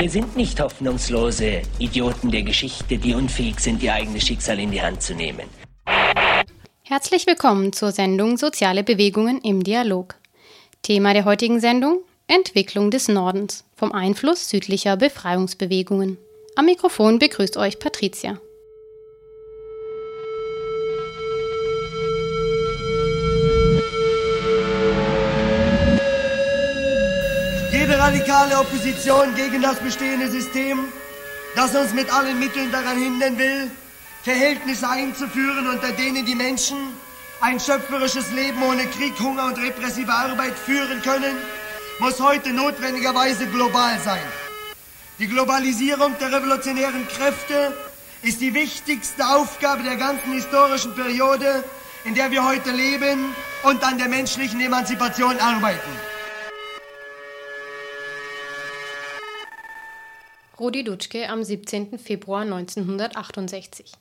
Wir sind nicht hoffnungslose Idioten der Geschichte, die unfähig sind, ihr eigenes Schicksal in die Hand zu nehmen. Herzlich willkommen zur Sendung Soziale Bewegungen im Dialog. Thema der heutigen Sendung Entwicklung des Nordens vom Einfluss südlicher Befreiungsbewegungen. Am Mikrofon begrüßt euch Patricia. Radikale Opposition gegen das bestehende System, das uns mit allen Mitteln daran hindern will, Verhältnisse einzuführen, unter denen die Menschen ein schöpferisches Leben ohne Krieg, Hunger und repressive Arbeit führen können, muss heute notwendigerweise global sein. Die Globalisierung der revolutionären Kräfte ist die wichtigste Aufgabe der ganzen historischen Periode, in der wir heute leben und an der menschlichen Emanzipation arbeiten. Rudi Dutschke am 17. Februar 1968.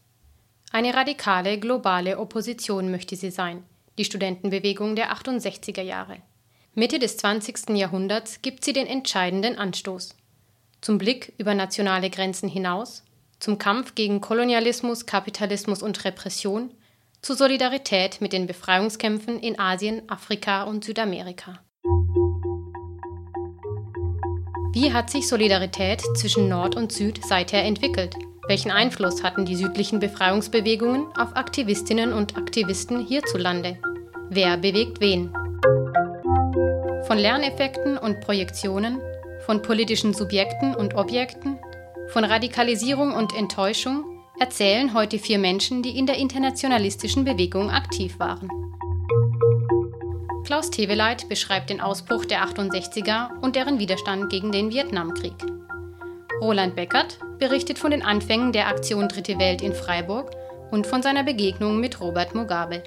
Eine radikale globale Opposition möchte sie sein, die Studentenbewegung der 68er Jahre. Mitte des 20. Jahrhunderts gibt sie den entscheidenden Anstoß. Zum Blick über nationale Grenzen hinaus, zum Kampf gegen Kolonialismus, Kapitalismus und Repression, zur Solidarität mit den Befreiungskämpfen in Asien, Afrika und Südamerika. Wie hat sich Solidarität zwischen Nord und Süd seither entwickelt? Welchen Einfluss hatten die südlichen Befreiungsbewegungen auf Aktivistinnen und Aktivisten hierzulande? Wer bewegt wen? Von Lerneffekten und Projektionen, von politischen Subjekten und Objekten, von Radikalisierung und Enttäuschung erzählen heute vier Menschen, die in der internationalistischen Bewegung aktiv waren. Klaus Teweleit beschreibt den Ausbruch der 68er und deren Widerstand gegen den Vietnamkrieg. Roland Beckert berichtet von den Anfängen der Aktion Dritte Welt in Freiburg und von seiner Begegnung mit Robert Mugabe.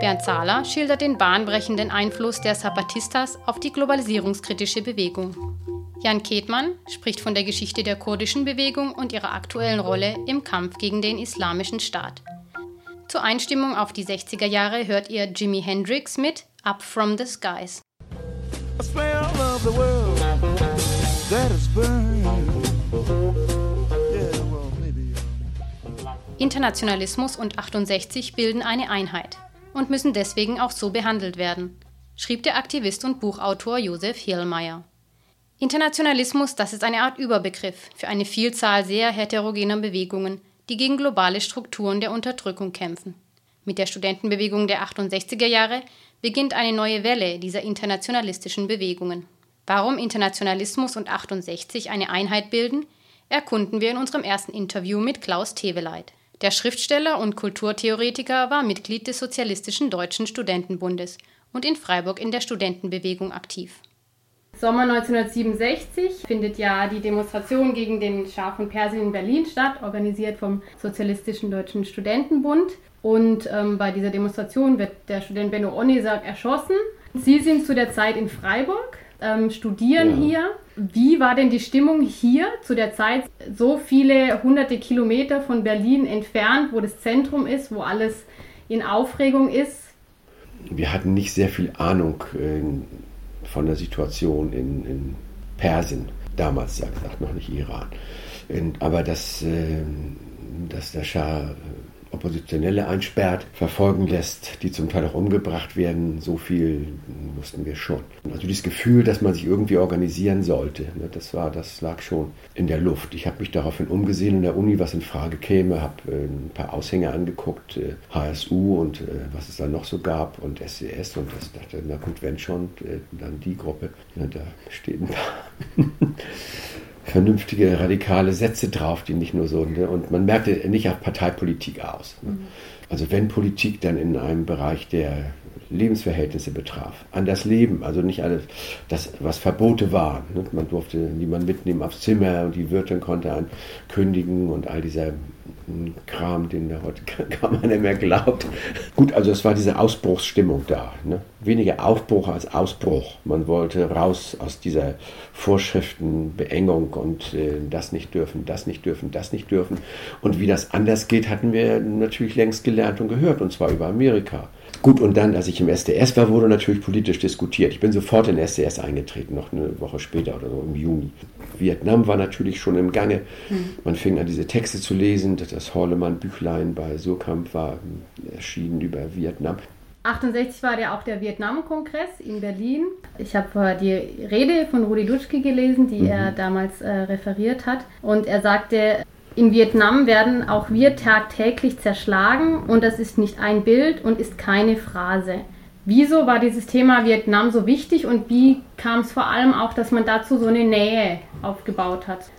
Bernd Zahler schildert den bahnbrechenden Einfluss der Zapatistas auf die globalisierungskritische Bewegung. Jan Ketmann spricht von der Geschichte der kurdischen Bewegung und ihrer aktuellen Rolle im Kampf gegen den Islamischen Staat. Zur Einstimmung auf die 60er Jahre hört ihr Jimi Hendrix mit Up from the Skies. Internationalismus und 68 bilden eine Einheit und müssen deswegen auch so behandelt werden, schrieb der Aktivist und Buchautor Josef Hielmeier. Internationalismus, das ist eine Art Überbegriff für eine Vielzahl sehr heterogener Bewegungen, die gegen globale Strukturen der Unterdrückung kämpfen. Mit der Studentenbewegung der 68er Jahre beginnt eine neue Welle dieser internationalistischen Bewegungen. Warum Internationalismus und 68 eine Einheit bilden, erkunden wir in unserem ersten Interview mit Klaus Teweleit. Der Schriftsteller und Kulturtheoretiker war Mitglied des Sozialistischen Deutschen Studentenbundes und in Freiburg in der Studentenbewegung aktiv. Sommer 1967 findet ja die Demonstration gegen den Schah von Persien in Berlin statt, organisiert vom Sozialistischen Deutschen Studentenbund. Und ähm, bei dieser Demonstration wird der Student Benno Onisak erschossen. Sie sind zu der Zeit in Freiburg, ähm, studieren ja. hier. Wie war denn die Stimmung hier zu der Zeit, so viele hunderte Kilometer von Berlin entfernt, wo das Zentrum ist, wo alles in Aufregung ist? Wir hatten nicht sehr viel Ahnung äh, von der Situation in, in Persien, damals ja gesagt, noch nicht Iran. Und, aber dass, äh, dass der Schah Oppositionelle einsperrt, verfolgen lässt, die zum Teil auch umgebracht werden. So viel wussten wir schon. Also dieses Gefühl, dass man sich irgendwie organisieren sollte, ne, das war, das lag schon in der Luft. Ich habe mich daraufhin umgesehen in der Uni, was in Frage käme, habe äh, ein paar Aushänge angeguckt, HSU äh, und äh, was es da noch so gab und SES und das dachte, na gut, wenn schon, dann die Gruppe. Ja, da steht ein paar vernünftige, radikale Sätze drauf, die nicht nur so. Ne? Und man merkte nicht auf Parteipolitik aus. Ne? Mhm. Also wenn Politik, dann in einem Bereich, der Lebensverhältnisse betraf, an das Leben, also nicht alles, das, was Verbote waren. Ne? Man durfte niemanden mitnehmen aufs Zimmer und die Wirtin konnte an kündigen und all dieser Kram, den da heute kaum einer mehr glaubt. Gut, also es war diese Ausbruchsstimmung da. Ne? Weniger Aufbruch als Ausbruch. Man wollte raus aus dieser Vorschriftenbeengung und äh, das nicht dürfen, das nicht dürfen, das nicht dürfen. Und wie das anders geht, hatten wir natürlich längst gelernt und gehört, und zwar über Amerika. Gut, und dann, als ich im SDS war, wurde natürlich politisch diskutiert. Ich bin sofort in SDS eingetreten, noch eine Woche später oder so im Juni. Vietnam war natürlich schon im Gange. Mhm. Man fing an, diese Texte zu lesen. Das Horlemann-Büchlein bei Surkamp war erschienen über Vietnam. 68 war ja auch der Vietnam-Kongress in Berlin. Ich habe die Rede von Rudi Dutschke gelesen, die mhm. er damals äh, referiert hat. Und er sagte, in Vietnam werden auch wir tagtäglich zerschlagen und das ist nicht ein Bild und ist keine Phrase. Wieso war dieses Thema Vietnam so wichtig und wie kam es vor allem auch, dass man dazu so eine Nähe aufgebaut hat?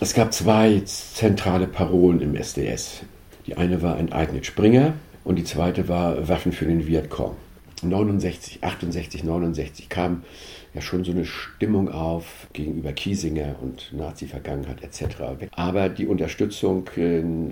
Es gab zwei zentrale Parolen im SDS. Die eine war enteignet Springer und die zweite war Waffen für den Vietcong. 69, 68, 69 kam ja schon so eine Stimmung auf gegenüber Kiesinger und Nazi-Vergangenheit etc. Aber die Unterstützung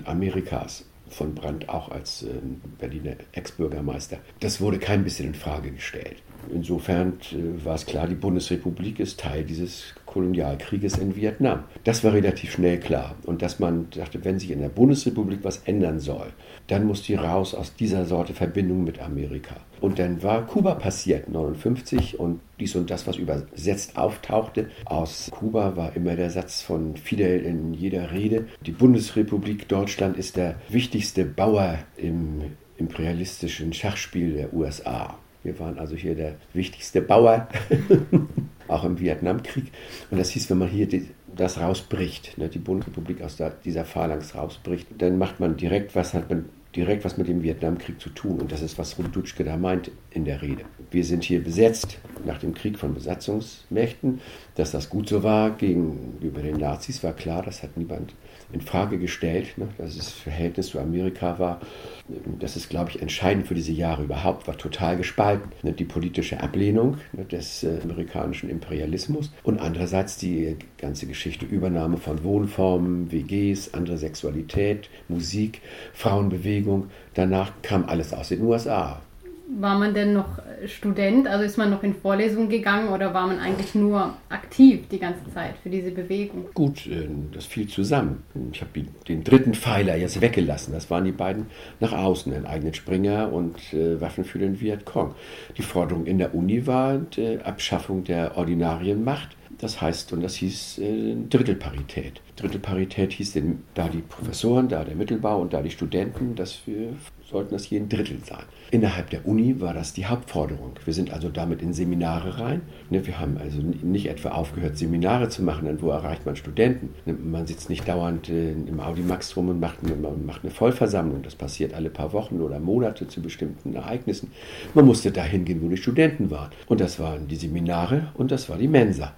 Amerikas von Brandt auch als ähm, Berliner Ex-Bürgermeister, das wurde kein bisschen in Frage gestellt. Insofern äh, war es klar, die Bundesrepublik ist Teil dieses Kolonialkrieges in Vietnam. Das war relativ schnell klar. Und dass man dachte, wenn sich in der Bundesrepublik was ändern soll, dann muss die raus aus dieser Sorte Verbindung mit Amerika. Und dann war Kuba passiert, 59, und dies und das, was übersetzt auftauchte. Aus Kuba war immer der Satz von Fidel in jeder Rede, die Bundesrepublik Deutschland ist der wichtigste Bauer im imperialistischen Schachspiel der USA. Wir waren also hier der wichtigste Bauer, auch im Vietnamkrieg. Und das hieß, wenn man hier die, das rausbricht, ne, die Bundesrepublik aus der, dieser Phalanx rausbricht, dann macht man direkt was, hat man direkt was mit dem Vietnamkrieg zu tun. Und das ist, was Rudutschke da meint in der Rede. Wir sind hier besetzt nach dem Krieg von Besatzungsmächten. Dass das gut so war gegenüber den Nazis, war klar, das hat niemand in Frage gestellt, ne, dass das Verhältnis zu Amerika war. Das ist, glaube ich, entscheidend für diese Jahre überhaupt, war total gespalten. Ne, die politische Ablehnung ne, des äh, amerikanischen Imperialismus und andererseits die ganze Geschichte Übernahme von Wohnformen, WGs, andere Sexualität, Musik, Frauenbewegung. Danach kam alles aus den USA war man denn noch Student? Also ist man noch in Vorlesungen gegangen oder war man eigentlich nur aktiv die ganze Zeit für diese Bewegung? Gut, äh, das fiel zusammen. Ich habe den dritten Pfeiler jetzt weggelassen. Das waren die beiden nach außen, ein eigenen Springer und äh, Waffen für den Vietcong. Die Forderung in der Uni war die Abschaffung der ordinarien Macht. Das heißt, und das hieß äh, Drittelparität. Drittelparität hieß denn, da die Professoren, da der Mittelbau und da die Studenten, dass wir sollten das jeden Drittel sein. Innerhalb der Uni war das die Hauptforderung. Wir sind also damit in Seminare rein. Ne, wir haben also nicht etwa aufgehört, Seminare zu machen, denn wo erreicht man Studenten? Ne, man sitzt nicht dauernd äh, im Audimax rum und macht eine, macht eine Vollversammlung. Das passiert alle paar Wochen oder Monate zu bestimmten Ereignissen. Man musste dahin gehen, wo die Studenten waren. Und das waren die Seminare und das war die Mensa.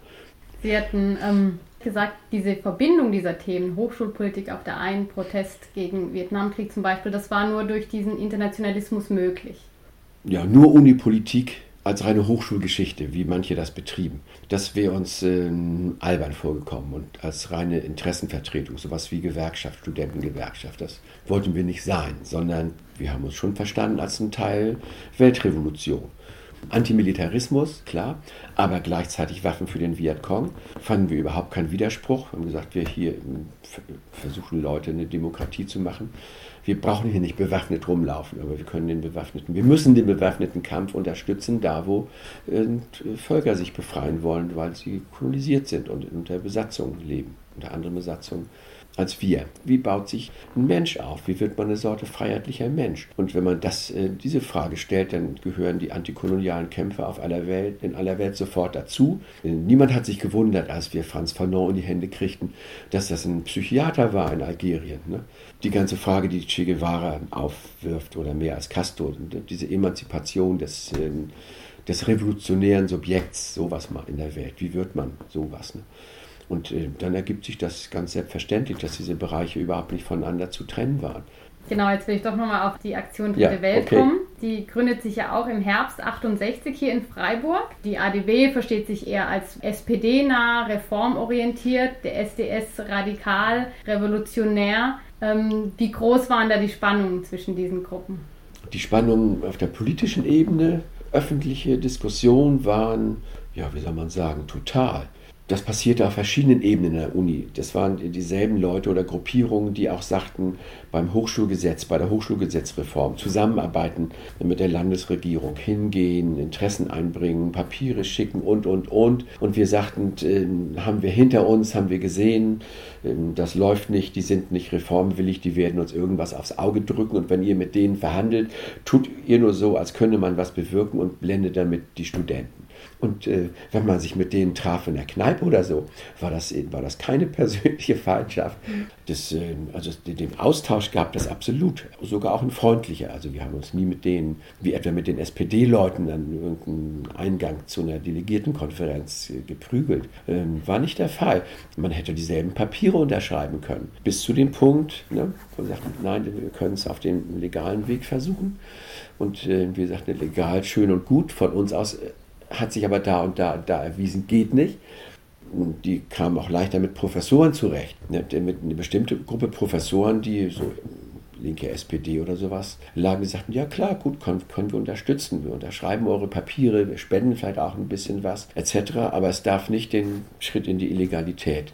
Sie hatten ähm, gesagt, diese Verbindung dieser Themen, Hochschulpolitik auf der einen, Protest gegen Vietnamkrieg zum Beispiel, das war nur durch diesen Internationalismus möglich. Ja, nur Unipolitik als reine Hochschulgeschichte, wie manche das betrieben. Das wäre uns äh, albern vorgekommen und als reine Interessenvertretung, sowas wie Gewerkschaft, Studentengewerkschaft, das wollten wir nicht sein, sondern wir haben uns schon verstanden als ein Teil Weltrevolution. Antimilitarismus, klar, aber gleichzeitig Waffen für den Vietcong. Fanden wir überhaupt keinen Widerspruch. Wir haben gesagt, wir hier versuchen Leute eine Demokratie zu machen. Wir brauchen hier nicht bewaffnet rumlaufen, aber wir können den bewaffneten, wir müssen den bewaffneten Kampf unterstützen, da wo äh, Völker sich befreien wollen, weil sie kolonisiert sind und unter Besatzung leben, unter anderen Besatzungen als wir. Wie baut sich ein Mensch auf? Wie wird man eine Sorte freiheitlicher Mensch? Und wenn man das, äh, diese Frage stellt, dann gehören die antikolonialen Kämpfer auf aller Welt, in aller Welt sofort dazu. Niemand hat sich gewundert, als wir Franz Fanon in die Hände kriegten, dass das ein Psychiater war in Algerien. Ne? Die ganze Frage, die Che Guevara aufwirft, oder mehr als Castro, diese Emanzipation des, äh, des revolutionären Subjekts, sowas mal in der Welt. Wie wird man sowas? Ne? Und äh, dann ergibt sich das ganz selbstverständlich, dass diese Bereiche überhaupt nicht voneinander zu trennen waren. Genau, jetzt will ich doch nochmal auf die Aktion Dritte ja, Welt okay. kommen. die gründet sich ja auch im Herbst 68 hier in Freiburg. Die ADW versteht sich eher als SPD-nah, reformorientiert, der SDS radikal, revolutionär. Ähm, wie groß waren da die Spannungen zwischen diesen Gruppen? Die Spannungen auf der politischen Ebene, öffentliche Diskussion waren, ja, wie soll man sagen, total das passierte auf verschiedenen Ebenen in der Uni. Das waren dieselben Leute oder Gruppierungen, die auch sagten, beim Hochschulgesetz, bei der Hochschulgesetzreform zusammenarbeiten mit der Landesregierung, hingehen, Interessen einbringen, Papiere schicken und, und, und. Und wir sagten, äh, haben wir hinter uns, haben wir gesehen, äh, das läuft nicht, die sind nicht reformwillig, die werden uns irgendwas aufs Auge drücken. Und wenn ihr mit denen verhandelt, tut ihr nur so, als könne man was bewirken und blendet damit die Studenten. Und äh, wenn man sich mit denen traf in der Kneipe oder so, war das, war das keine persönliche Feindschaft. Das, äh, also den Austausch gab das absolut, sogar auch ein freundlicher. Also wir haben uns nie mit denen, wie etwa mit den SPD-Leuten, an irgendeinen Eingang zu einer Delegiertenkonferenz äh, geprügelt. Ähm, war nicht der Fall. Man hätte dieselben Papiere unterschreiben können. Bis zu dem Punkt, ne, wo wir sagten, nein, wir können es auf dem legalen Weg versuchen. Und äh, wir sagten, legal, schön und gut, von uns aus äh, hat sich aber da und da, da erwiesen, geht nicht. Und die kamen auch leichter mit Professoren zurecht. Ne, mit eine bestimmte Gruppe Professoren, die so linke SPD oder sowas lagen, die sagten, ja klar, gut, können, können wir unterstützen. Wir unterschreiben eure Papiere, wir spenden vielleicht auch ein bisschen was, etc. Aber es darf nicht den Schritt in die Illegalität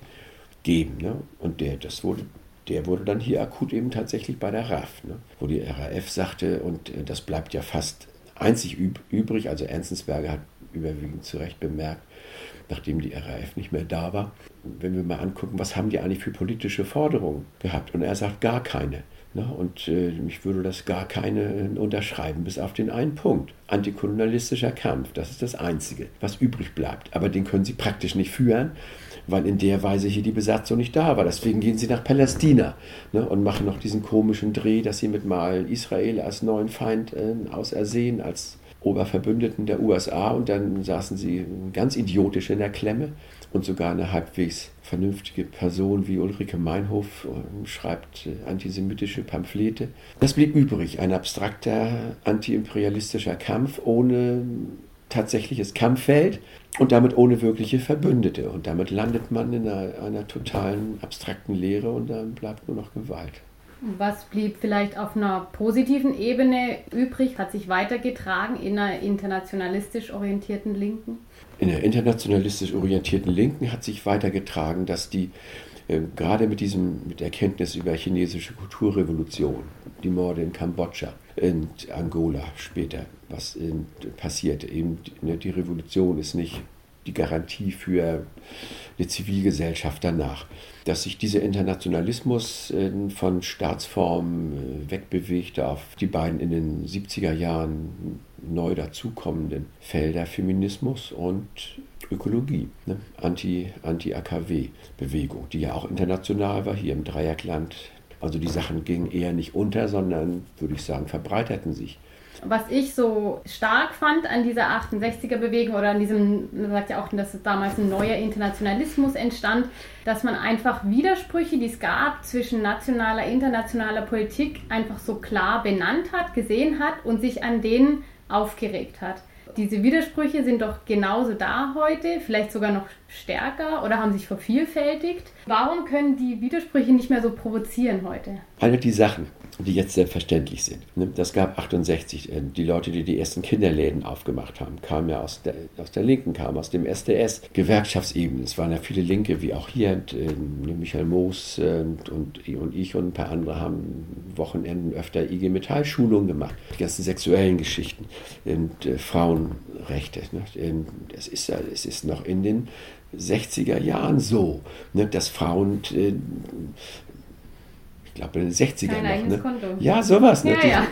geben. Ne? Und der, das wurde der wurde dann hier akut eben tatsächlich bei der RAF, ne? wo die RAF sagte, und äh, das bleibt ja fast einzig üb übrig, also Ernstensberger hat überwiegend zu Recht bemerkt, nachdem die RAF nicht mehr da war. Wenn wir mal angucken, was haben die eigentlich für politische Forderungen gehabt? Und er sagt gar keine. Ne? Und äh, ich würde das gar keine äh, unterschreiben, bis auf den einen Punkt. Antikolonialistischer Kampf, das ist das Einzige, was übrig bleibt. Aber den können sie praktisch nicht führen, weil in der Weise hier die Besatzung nicht da war. Deswegen gehen sie nach Palästina ne? und machen noch diesen komischen Dreh, dass sie mit mal Israel als neuen Feind äh, ausersehen, als Oberverbündeten der USA und dann saßen sie ganz idiotisch in der Klemme und sogar eine halbwegs vernünftige Person wie Ulrike Meinhof äh, schreibt äh, antisemitische Pamphlete. Das blieb übrig, ein abstrakter antiimperialistischer Kampf ohne tatsächliches Kampffeld und damit ohne wirkliche Verbündete. Und damit landet man in einer, einer totalen abstrakten Leere und dann bleibt nur noch Gewalt. Was blieb vielleicht auf einer positiven Ebene übrig, hat sich weitergetragen in einer internationalistisch orientierten Linken? In der internationalistisch orientierten Linken hat sich weitergetragen, dass die äh, gerade mit diesem mit Erkenntnis über chinesische Kulturrevolution, die Morde in Kambodscha, in Angola später, was in, passiert, eben ne, die Revolution ist nicht die Garantie für eine Zivilgesellschaft danach. Dass sich dieser Internationalismus äh, von Staatsformen äh, wegbewegt auf die beiden in den 70er Jahren neu dazukommenden Felder Feminismus und Ökologie, ne? Anti-AKW-Bewegung, die ja auch international war, hier im Dreieckland. Also die Sachen gingen eher nicht unter, sondern, würde ich sagen, verbreiterten sich was ich so stark fand an dieser 68er-Bewegung oder an diesem, man sagt ja auch, dass damals ein neuer Internationalismus entstand, dass man einfach Widersprüche, die es gab zwischen nationaler, internationaler Politik, einfach so klar benannt hat, gesehen hat und sich an denen aufgeregt hat. Diese Widersprüche sind doch genauso da heute, vielleicht sogar noch stärker oder haben sich vervielfältigt. Warum können die Widersprüche nicht mehr so provozieren heute? Alle die Sachen, die jetzt selbstverständlich sind. Ne? Das gab 68. Äh, die Leute, die die ersten Kinderläden aufgemacht haben, kamen ja aus der, aus der Linken, kamen aus dem SDS, Gewerkschaftsebene. Es waren ja viele Linke, wie auch hier, äh, Michael Moos äh, und, und, und, ich und ein paar andere haben Wochenenden öfter IG Metall-Schulungen gemacht. Die ganzen sexuellen Geschichten und äh, Frauenrechte. Ne? Es, ist, es ist noch in den 60er Jahren so, ne, dass Frauen äh, glaube in den 60ern Kein noch. Ne? Konto. Ja, sowas. Ne? Ja, ja.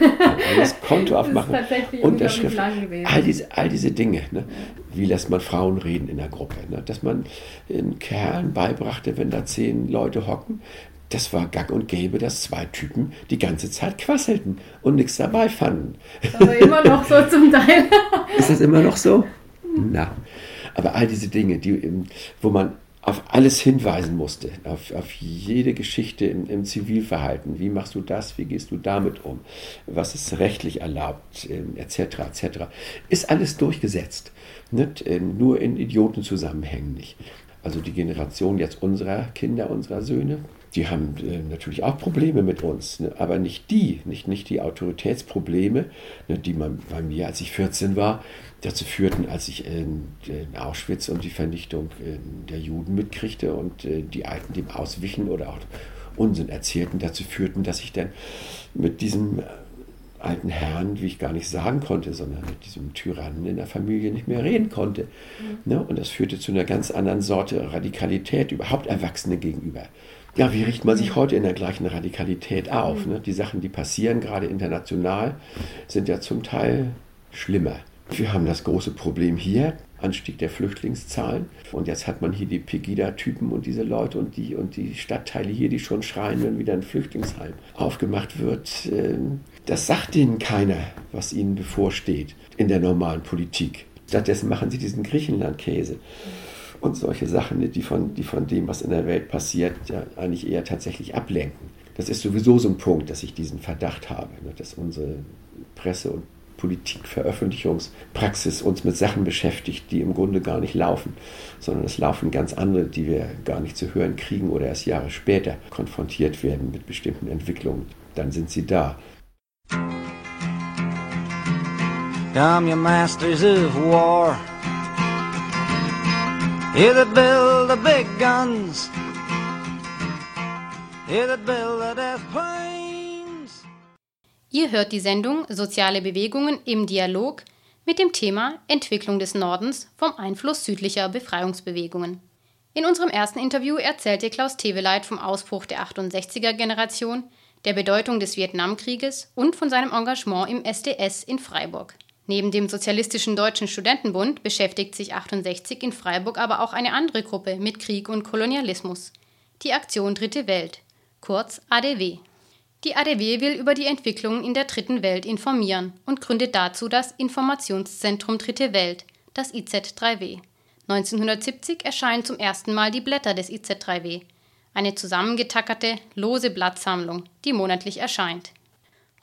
Das Konto aufmachen. Unterschrift. All diese, all diese Dinge. Ne? Wie lässt man Frauen reden in der Gruppe? Ne? Dass man den Kerlen beibrachte, wenn da zehn Leute hocken, das war gang und gäbe, dass zwei Typen die ganze Zeit quasselten und nichts dabei fanden. Aber immer noch so zum Teil. ist das immer noch so? Na. Aber all diese Dinge, die, wo man auf alles hinweisen musste, auf, auf jede Geschichte im, im, Zivilverhalten. Wie machst du das? Wie gehst du damit um? Was ist rechtlich erlaubt? Etc. etc. Ist alles durchgesetzt. Nicht? Ähm, nur in Idiotenzusammenhängen nicht. Also die Generation jetzt unserer Kinder, unserer Söhne, die haben äh, natürlich auch Probleme mit uns, ne? aber nicht die, nicht, nicht die Autoritätsprobleme, ne, die man bei mir, als ich 14 war, dazu führten, als ich in, in Auschwitz und die Vernichtung äh, der Juden mitkriegte und äh, die Alten dem auswichen oder auch Unsinn erzählten, dazu führten, dass ich dann mit diesem alten Herrn, wie ich gar nicht sagen konnte, sondern mit diesem Tyrannen in der Familie nicht mehr reden konnte. Mhm. Ne? Und das führte zu einer ganz anderen Sorte Radikalität, überhaupt Erwachsene gegenüber. Ja, wie richtet man sich heute in der gleichen Radikalität auf? Ne? Die Sachen, die passieren, gerade international, sind ja zum Teil schlimmer. Wir haben das große Problem hier, Anstieg der Flüchtlingszahlen. Und jetzt hat man hier die Pegida-Typen und diese Leute und die, und die Stadtteile hier, die schon schreien, wenn wieder ein Flüchtlingsheim aufgemacht wird. Ähm, das sagt ihnen keiner, was ihnen bevorsteht in der normalen Politik. Stattdessen machen sie diesen Griechenland-Käse und solche Sachen, die von, die von dem, was in der Welt passiert, ja eigentlich eher tatsächlich ablenken. Das ist sowieso so ein Punkt, dass ich diesen Verdacht habe, ne, dass unsere Presse- und Politikveröffentlichungspraxis uns mit Sachen beschäftigt, die im Grunde gar nicht laufen, sondern es laufen ganz andere, die wir gar nicht zu hören kriegen oder erst Jahre später konfrontiert werden mit bestimmten Entwicklungen. Dann sind sie da. Come, you masters of war. Here that build the big guns. Here that build the death planes. Ihr hört die Sendung Soziale Bewegungen im Dialog mit dem Thema Entwicklung des Nordens vom Einfluss südlicher Befreiungsbewegungen. In unserem ersten Interview erzählte Klaus Teveleit vom Ausbruch der 68er-Generation, der Bedeutung des Vietnamkrieges und von seinem Engagement im SDS in Freiburg. Neben dem Sozialistischen Deutschen Studentenbund beschäftigt sich 68 in Freiburg aber auch eine andere Gruppe mit Krieg und Kolonialismus, die Aktion Dritte Welt, kurz ADW. Die ADW will über die Entwicklungen in der Dritten Welt informieren und gründet dazu das Informationszentrum Dritte Welt, das IZ3W. 1970 erscheinen zum ersten Mal die Blätter des IZ3W, eine zusammengetackerte, lose Blattsammlung, die monatlich erscheint.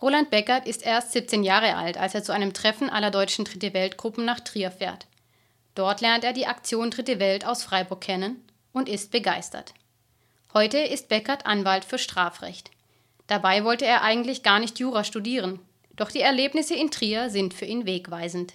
Roland Beckert ist erst 17 Jahre alt, als er zu einem Treffen aller deutschen Dritte Weltgruppen nach Trier fährt. Dort lernt er die Aktion Dritte Welt aus Freiburg kennen und ist begeistert. Heute ist Beckert Anwalt für Strafrecht. Dabei wollte er eigentlich gar nicht Jura studieren. Doch die Erlebnisse in Trier sind für ihn wegweisend.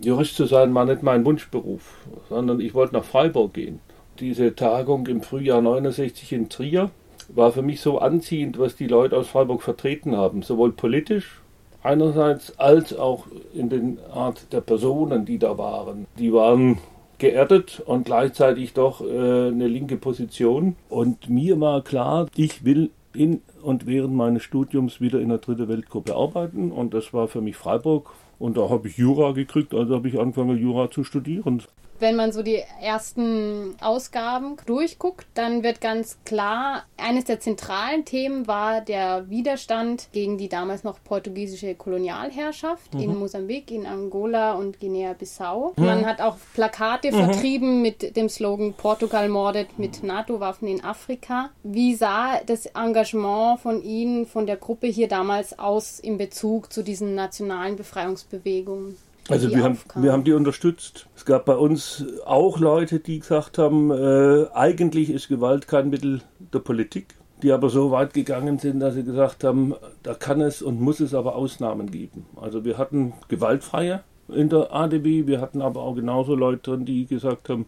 Jurist zu sein war nicht mein Wunschberuf, sondern ich wollte nach Freiburg gehen. Diese Tagung im Frühjahr 69 in Trier war für mich so anziehend, was die Leute aus Freiburg vertreten haben, sowohl politisch einerseits als auch in den Art der Personen, die da waren. Die waren geerdet und gleichzeitig doch äh, eine linke Position. Und mir war klar, ich will in und während meines Studiums wieder in der Dritte Weltgruppe arbeiten. Und das war für mich Freiburg. Und da habe ich Jura gekriegt, also habe ich angefangen Jura zu studieren wenn man so die ersten Ausgaben durchguckt, dann wird ganz klar, eines der zentralen Themen war der Widerstand gegen die damals noch portugiesische Kolonialherrschaft mhm. in Mosambik, in Angola und Guinea-Bissau. Mhm. Man hat auch Plakate mhm. vertrieben mit dem Slogan Portugal mordet mit NATO-Waffen in Afrika. Wie sah das Engagement von Ihnen, von der Gruppe hier damals aus in Bezug zu diesen nationalen Befreiungsbewegungen? Also wir haben, wir haben die unterstützt. Es gab bei uns auch Leute, die gesagt haben, äh, eigentlich ist Gewalt kein Mittel der Politik, die aber so weit gegangen sind, dass sie gesagt haben, da kann es und muss es aber Ausnahmen geben. Also wir hatten gewaltfreie in der ADW, wir hatten aber auch genauso Leute drin, die gesagt haben,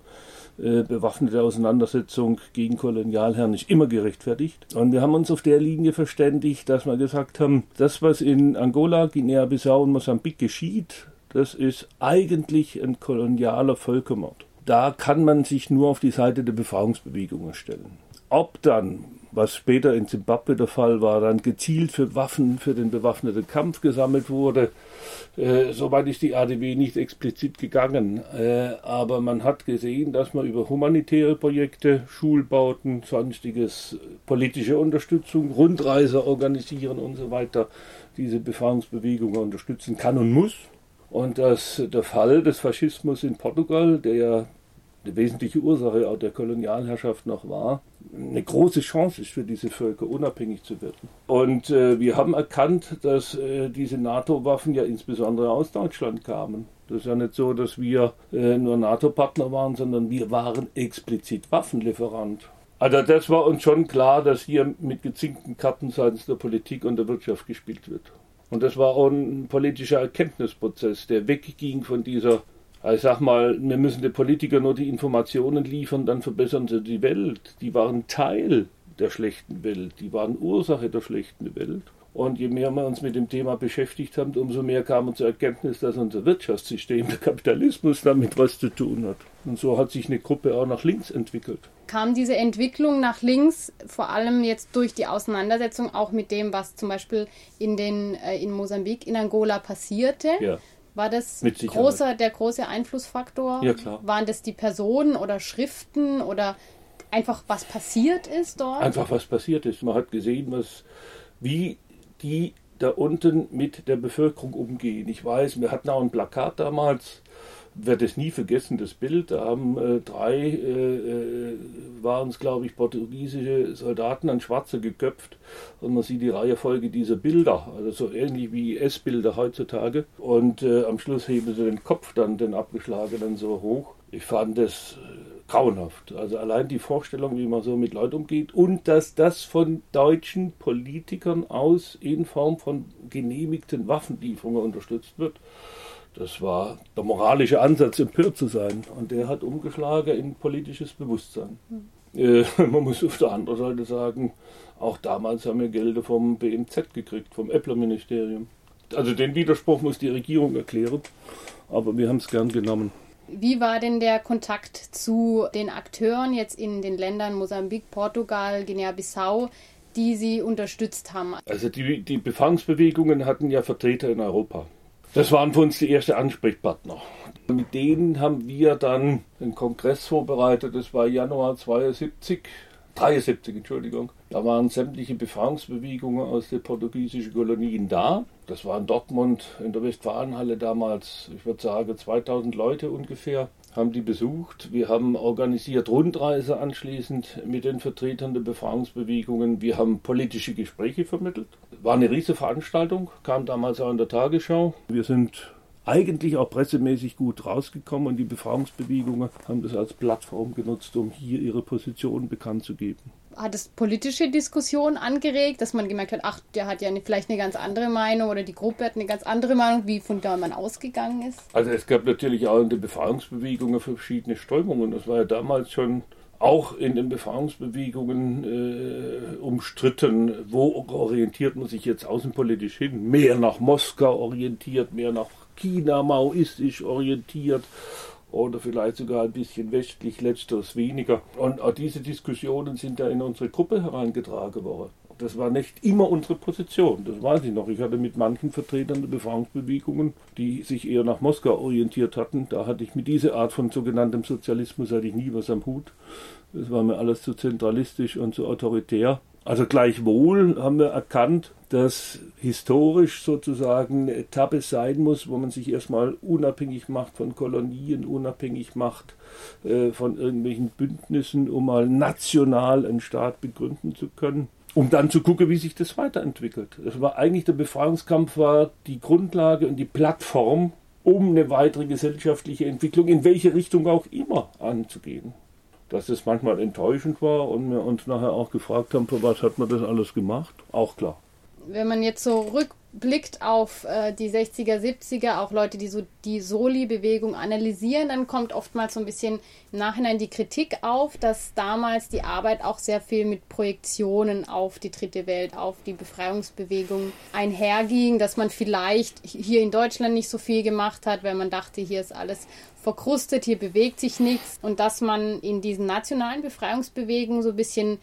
äh, bewaffnete Auseinandersetzung gegen Kolonialherren ist immer gerechtfertigt. Und wir haben uns auf der Linie verständigt, dass wir gesagt haben, das, was in Angola, Guinea-Bissau und Mosambik geschieht, das ist eigentlich ein kolonialer Völkermord. Da kann man sich nur auf die Seite der Befreiungsbewegungen stellen. Ob dann, was später in Zimbabwe der Fall war, dann gezielt für Waffen für den bewaffneten Kampf gesammelt wurde, äh, soweit ist die ADW nicht explizit gegangen. Äh, aber man hat gesehen, dass man über humanitäre Projekte, Schulbauten, sonstiges, politische Unterstützung, Rundreise organisieren und so weiter, diese Befreiungsbewegungen unterstützen kann und muss. Und dass der Fall des Faschismus in Portugal, der ja eine wesentliche Ursache auch der Kolonialherrschaft noch war, eine große Chance ist für diese Völker, unabhängig zu werden. Und äh, wir haben erkannt, dass äh, diese NATO-Waffen ja insbesondere aus Deutschland kamen. Das ist ja nicht so, dass wir äh, nur NATO-Partner waren, sondern wir waren explizit Waffenlieferant. Also das war uns schon klar, dass hier mit gezinkten Karten seitens der Politik und der Wirtschaft gespielt wird. Und das war auch ein politischer Erkenntnisprozess, der wegging von dieser, ich sag mal, wir müssen den Politikern nur die Informationen liefern, dann verbessern sie die Welt. Die waren Teil der schlechten Welt, die waren Ursache der schlechten Welt. Und je mehr wir uns mit dem Thema beschäftigt haben, umso mehr kamen zur Erkenntnis, dass unser Wirtschaftssystem, der Kapitalismus, damit was zu tun hat. Und so hat sich eine Gruppe auch nach links entwickelt. Kam diese Entwicklung nach links vor allem jetzt durch die Auseinandersetzung auch mit dem, was zum Beispiel in, den, äh, in Mosambik, in Angola passierte? Ja. War das großer, der große Einflussfaktor? Ja, klar. Waren das die Personen oder Schriften oder einfach was passiert ist dort? Einfach was passiert ist. Man hat gesehen, was, wie die da unten mit der Bevölkerung umgehen. Ich weiß, wir hatten auch ein Plakat damals, werde es nie vergessen, das Bild. Da haben äh, drei, äh, äh waren es glaube ich, portugiesische Soldaten an Schwarze geköpft und man sieht die Reihenfolge dieser Bilder, also so ähnlich wie S-Bilder heutzutage. Und äh, am Schluss heben sie den Kopf dann, den abgeschlagenen, so hoch. Ich fand das äh, grauenhaft. Also allein die Vorstellung, wie man so mit Leuten umgeht und dass das von deutschen Politikern aus in Form von genehmigten Waffenlieferungen unterstützt wird. Das war der moralische Ansatz, empört zu sein. Und der hat umgeschlagen in politisches Bewusstsein. Mhm. Äh, man muss auf der anderen Seite sagen, auch damals haben wir Gelder vom BMZ gekriegt, vom Eppler-Ministerium. Also den Widerspruch muss die Regierung erklären, aber wir haben es gern genommen. Wie war denn der Kontakt zu den Akteuren jetzt in den Ländern Mosambik, Portugal, Guinea-Bissau, die Sie unterstützt haben? Also die, die Befreiungsbewegungen hatten ja Vertreter in Europa. Das waren für uns die ersten Ansprechpartner. Mit denen haben wir dann einen Kongress vorbereitet, das war Januar 72, 73, Entschuldigung. Da waren sämtliche Befreiungsbewegungen aus den portugiesischen Kolonien da. Das war in Dortmund in der Westfalenhalle damals, ich würde sagen, 2000 Leute ungefähr haben die besucht. Wir haben organisiert Rundreise anschließend mit den Vertretern der Befreiungsbewegungen. Wir haben politische Gespräche vermittelt. War eine riesige Veranstaltung, kam damals auch in der Tagesschau. Wir sind eigentlich auch pressemäßig gut rausgekommen und die Befreiungsbewegungen haben das als Plattform genutzt, um hier ihre Position bekannt zu geben. Hat es politische Diskussionen angeregt, dass man gemerkt hat, ach, der hat ja eine, vielleicht eine ganz andere Meinung oder die Gruppe hat eine ganz andere Meinung, wie von da man ausgegangen ist? Also es gab natürlich auch in den Befreiungsbewegungen verschiedene Strömungen. Das war ja damals schon auch in den Befreiungsbewegungen äh, umstritten, wo orientiert man sich jetzt außenpolitisch hin? Mehr nach Moskau orientiert, mehr nach China maoistisch orientiert oder vielleicht sogar ein bisschen westlich, letzteres weniger. Und auch diese Diskussionen sind da in unsere Gruppe herangetragen worden. Das war nicht immer unsere Position, das weiß ich noch. Ich hatte mit manchen Vertretern der Befreiungsbewegungen, die sich eher nach Moskau orientiert hatten, da hatte ich mit dieser Art von sogenanntem Sozialismus hatte ich nie was am Hut. Das war mir alles zu zentralistisch und zu autoritär. Also gleichwohl haben wir erkannt, dass historisch sozusagen eine Etappe sein muss, wo man sich erstmal unabhängig macht von Kolonien, unabhängig macht äh, von irgendwelchen Bündnissen, um mal national einen Staat begründen zu können, um dann zu gucken, wie sich das weiterentwickelt. Das war eigentlich der Befreiungskampf war die Grundlage und die Plattform, um eine weitere gesellschaftliche Entwicklung in welche Richtung auch immer anzugehen dass es manchmal enttäuschend war und wir uns nachher auch gefragt haben, für was hat man das alles gemacht, auch klar. Wenn man jetzt so rückblickt auf äh, die 60er, 70er, auch Leute, die so die Soli-Bewegung analysieren, dann kommt oftmals so ein bisschen im Nachhinein die Kritik auf, dass damals die Arbeit auch sehr viel mit Projektionen auf die dritte Welt, auf die Befreiungsbewegung einherging, dass man vielleicht hier in Deutschland nicht so viel gemacht hat, weil man dachte, hier ist alles verkrustet, hier bewegt sich nichts. Und dass man in diesen nationalen Befreiungsbewegungen so ein bisschen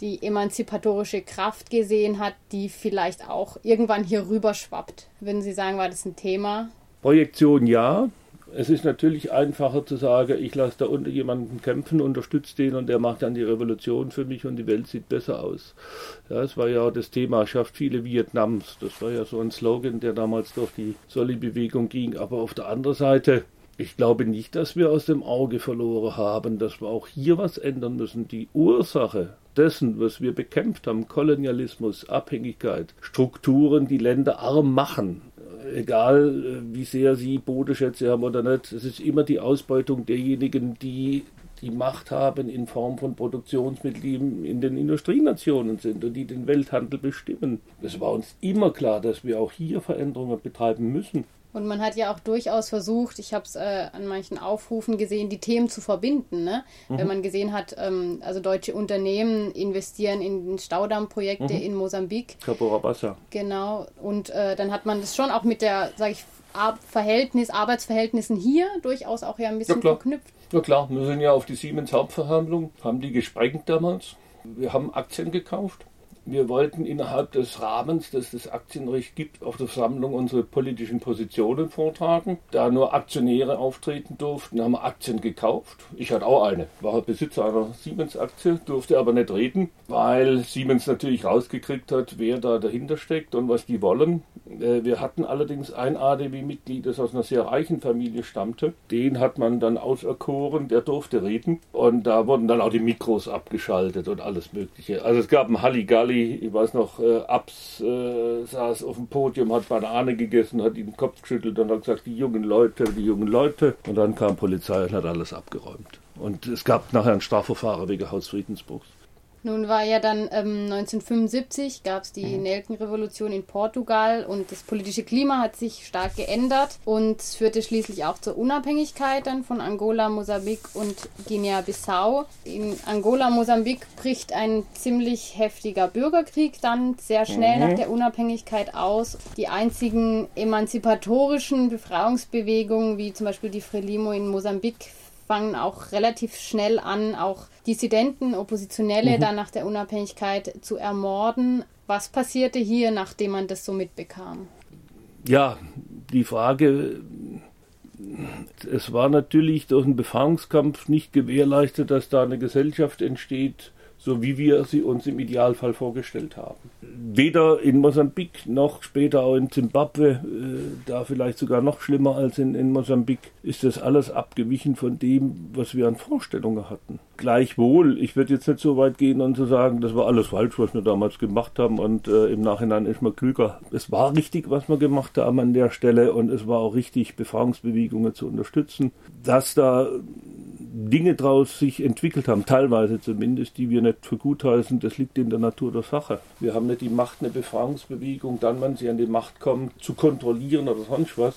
die emanzipatorische Kraft gesehen hat, die vielleicht auch irgendwann hier rüber schwappt. Würden Sie sagen, war das ein Thema? Projektion ja. Es ist natürlich einfacher zu sagen, ich lasse da unter jemanden kämpfen, unterstütze den und der macht dann die Revolution für mich und die Welt sieht besser aus. Ja, es war ja das Thema, schafft viele Vietnams. Das war ja so ein Slogan, der damals durch die Soli-Bewegung ging. Aber auf der anderen Seite Ich glaube nicht, dass wir aus dem Auge verloren haben, dass wir auch hier was ändern müssen. Die Ursache dessen, was wir bekämpft haben, Kolonialismus, Abhängigkeit, Strukturen, die Länder arm machen, egal äh, wie sehr sie Bodenschätze haben oder nicht, es ist immer die Ausbeutung derjenigen, die die Macht haben in Form von Produktionsmitteln, die in den Industrienationen sind und die den Welthandel bestimmen. Es war uns immer klar, dass wir auch hier Veränderungen betreiben müssen. Und man hat ja auch durchaus versucht, ich habe es äh, an manchen Aufrufen gesehen, die Themen zu verbinden. Ne? Mhm. Wenn man gesehen hat, ähm, also deutsche Unternehmen investieren in Staudammprojekte mhm. in Mosambik. Caporabassa. Genau. Und äh, dann hat man das schon auch mit der, sage ich, Ar Verhältnis, Arbeitsverhältnissen hier durchaus auch ja ein bisschen ja, verknüpft. Ja klar, wir sind ja auf die Siemens Hauptverhandlung, haben die gesprengt damals. Wir haben Aktien gekauft wir wollten innerhalb des Rahmens, das das Aktienrecht gibt, auf der Versammlung unsere politischen Positionen vortragen. Da nur Aktionäre auftreten durften, haben wir Aktien gekauft. Ich hatte auch eine, war Besitzer einer Siemens-Aktie, durfte aber nicht reden, weil Siemens natürlich rausgekriegt hat, wer da dahinter steckt und was die wollen. Äh, wir hatten allerdings ein ADW-Mitglied, das aus einer sehr reichen Familie stammte. Den hat man dann auserkoren, der durfte reden. Und da wurden dann auch die Mikros abgeschaltet und alles Mögliche. Also es gab ein Halligalli ich weiß noch, äh, Abs äh, saß auf dem Podium, hat Banane gegessen, hat ihm den Kopf geschüttelt und hat gesagt, die jungen Leute, die jungen Leute. Und dann kam Polizei und hat alles abgeräumt. Und es gab nachher ein Strafverfahren wegen Hausfriedensbruchs. Nun war ja dann ähm, 1975 gab es die mhm. Nelkenrevolution in Portugal und das politische Klima hat sich stark geändert und führte schließlich auch zur Unabhängigkeit dann von Angola, Mosambik und Guinea-Bissau. In Angola, Mosambik bricht ein ziemlich heftiger Bürgerkrieg dann sehr schnell mhm. nach der Unabhängigkeit aus. Die einzigen emanzipatorischen Befreiungsbewegungen, wie zum Beispiel die Frelimo in Mosambik, fangen auch relativ schnell an, auch Dissidenten, Oppositionelle mhm. dann nach der Unabhängigkeit zu ermorden. Was passierte hier, nachdem man das so mitbekam? Ja, die Frage, es war natürlich durch den Befreiungskampf nicht gewährleistet, dass da eine Gesellschaft entsteht, so wie wir sie uns im Idealfall vorgestellt haben. Weder in Mosambik noch später auch in Zimbabwe, äh, da vielleicht sogar noch schlimmer als in, in Mosambik, ist das alles abgewichen von dem, was wir an Vorstellungen hatten. Gleichwohl, ich würde jetzt nicht so weit gehen und zu sagen, das war alles falsch, was wir damals gemacht haben und äh, im Nachhinein ist man klüger. Es war richtig, was wir gemacht haben an der Stelle und es war auch richtig, Befragungsbewegungen zu unterstützen. Dass da Dinge daraus sich entwickelt haben, teilweise zumindest, die wir nicht für gut heißen, das liegt in der Natur der Sache. Wir haben nicht die Macht, eine Befragungsbewegung, dann, wenn sie an die Macht kommt, zu kontrollieren oder sonst was.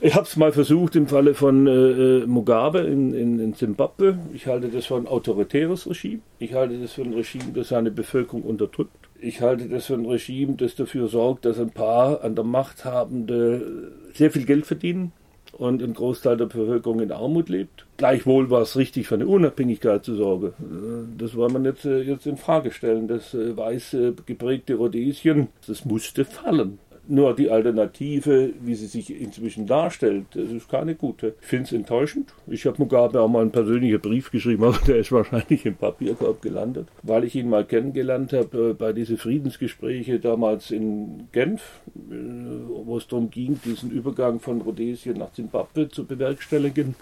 Ich habe es mal versucht im Falle von äh, äh, Mugabe in, in, in Zimbabwe. Ich halte das für ein autoritäres Regime. Ich halte das für ein Regime, das seine Bevölkerung unterdrückt. Ich halte das für ein Regime, das dafür sorgt, dass ein paar an der Macht habende sehr viel Geld verdienen und ein Großteil der Bevölkerung in Armut lebt. Gleichwohl war es richtig, für eine Unabhängigkeit zu sorgen. Das wollen wir jetzt, äh, jetzt in Frage stellen. Das äh, weiß geprägte Rhodesien, das musste fallen. Nur die Alternative, wie sie sich inzwischen darstellt, das ist keine gute. Ich finde es enttäuschend. Ich habe Mugabe auch mal einen persönlichen Brief geschrieben, aber der ist wahrscheinlich im Papierkorb gelandet, weil ich ihn mal kennengelernt habe äh, bei diesen Friedensgesprächen damals in Genf, äh, wo es darum ging, diesen Übergang von Rhodesien nach Zimbabwe zu bewerkstelligen.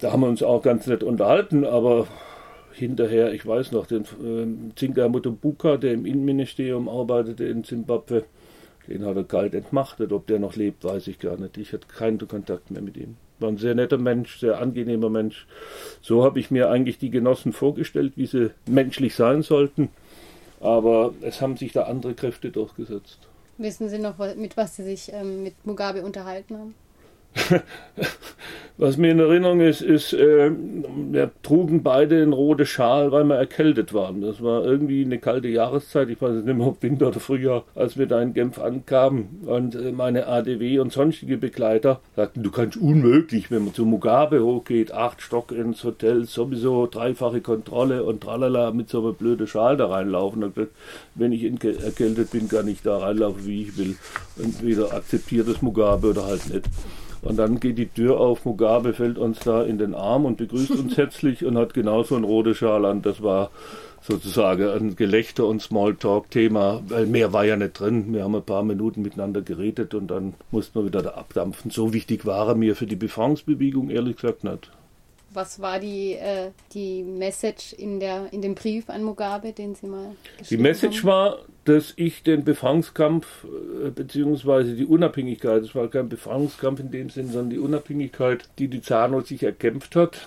Da haben wir uns auch ganz nett unterhalten, aber hinterher, ich weiß noch, den äh, Zinga Mutumbuka, der im Innenministerium arbeitete in Zimbabwe, den hat er kalt entmachtet. Ob der noch lebt, weiß ich gar nicht. Ich hatte keinen Kontakt mehr mit ihm. War ein sehr netter Mensch, sehr angenehmer Mensch. So habe ich mir eigentlich die Genossen vorgestellt, wie sie menschlich sein sollten. Aber es haben sich da andere Kräfte durchgesetzt. Wissen Sie noch, mit was Sie sich ähm, mit Mugabe unterhalten haben? Was mir in Erinnerung ist, ist, äh, wir trugen beide einen roten Schal, weil wir erkältet waren. Das war irgendwie eine kalte Jahreszeit, ich weiß nicht mehr, ob Winter oder Frühjahr, als wir da in Genf ankamen. Und äh, meine ADW und sonstige Begleiter sagten, du kannst unmöglich, wenn man zu Mugabe hochgeht, acht Stock ins Hotel, sowieso dreifache Kontrolle und tralala mit so einem blöden Schal da reinlaufen. Und wenn ich erkältet bin, kann ich da reinlaufen, wie ich will. Entweder akzeptiert das Mugabe oder halt nicht. Und dann geht die Tür auf, Mugabe fällt uns da in den Arm und begrüßt uns herzlich und hat genauso einen roten Schal an. Das war sozusagen ein Gelächter und Smalltalk-Thema, weil mehr war ja nicht drin. Wir haben ein paar Minuten miteinander geredet und dann mussten wir wieder da abdampfen. So wichtig war er mir für die Befreiungsbewegung ehrlich gesagt nicht. Was war die, äh, die Message in, der, in dem Brief an Mugabe, den Sie mal geschrieben Die Message haben? war, dass ich den Befreiungskampf äh, beziehungsweise die Unabhängigkeit, es war kein Befreiungskampf in dem Sinn, sondern die Unabhängigkeit, die die ZANO sich erkämpft hat,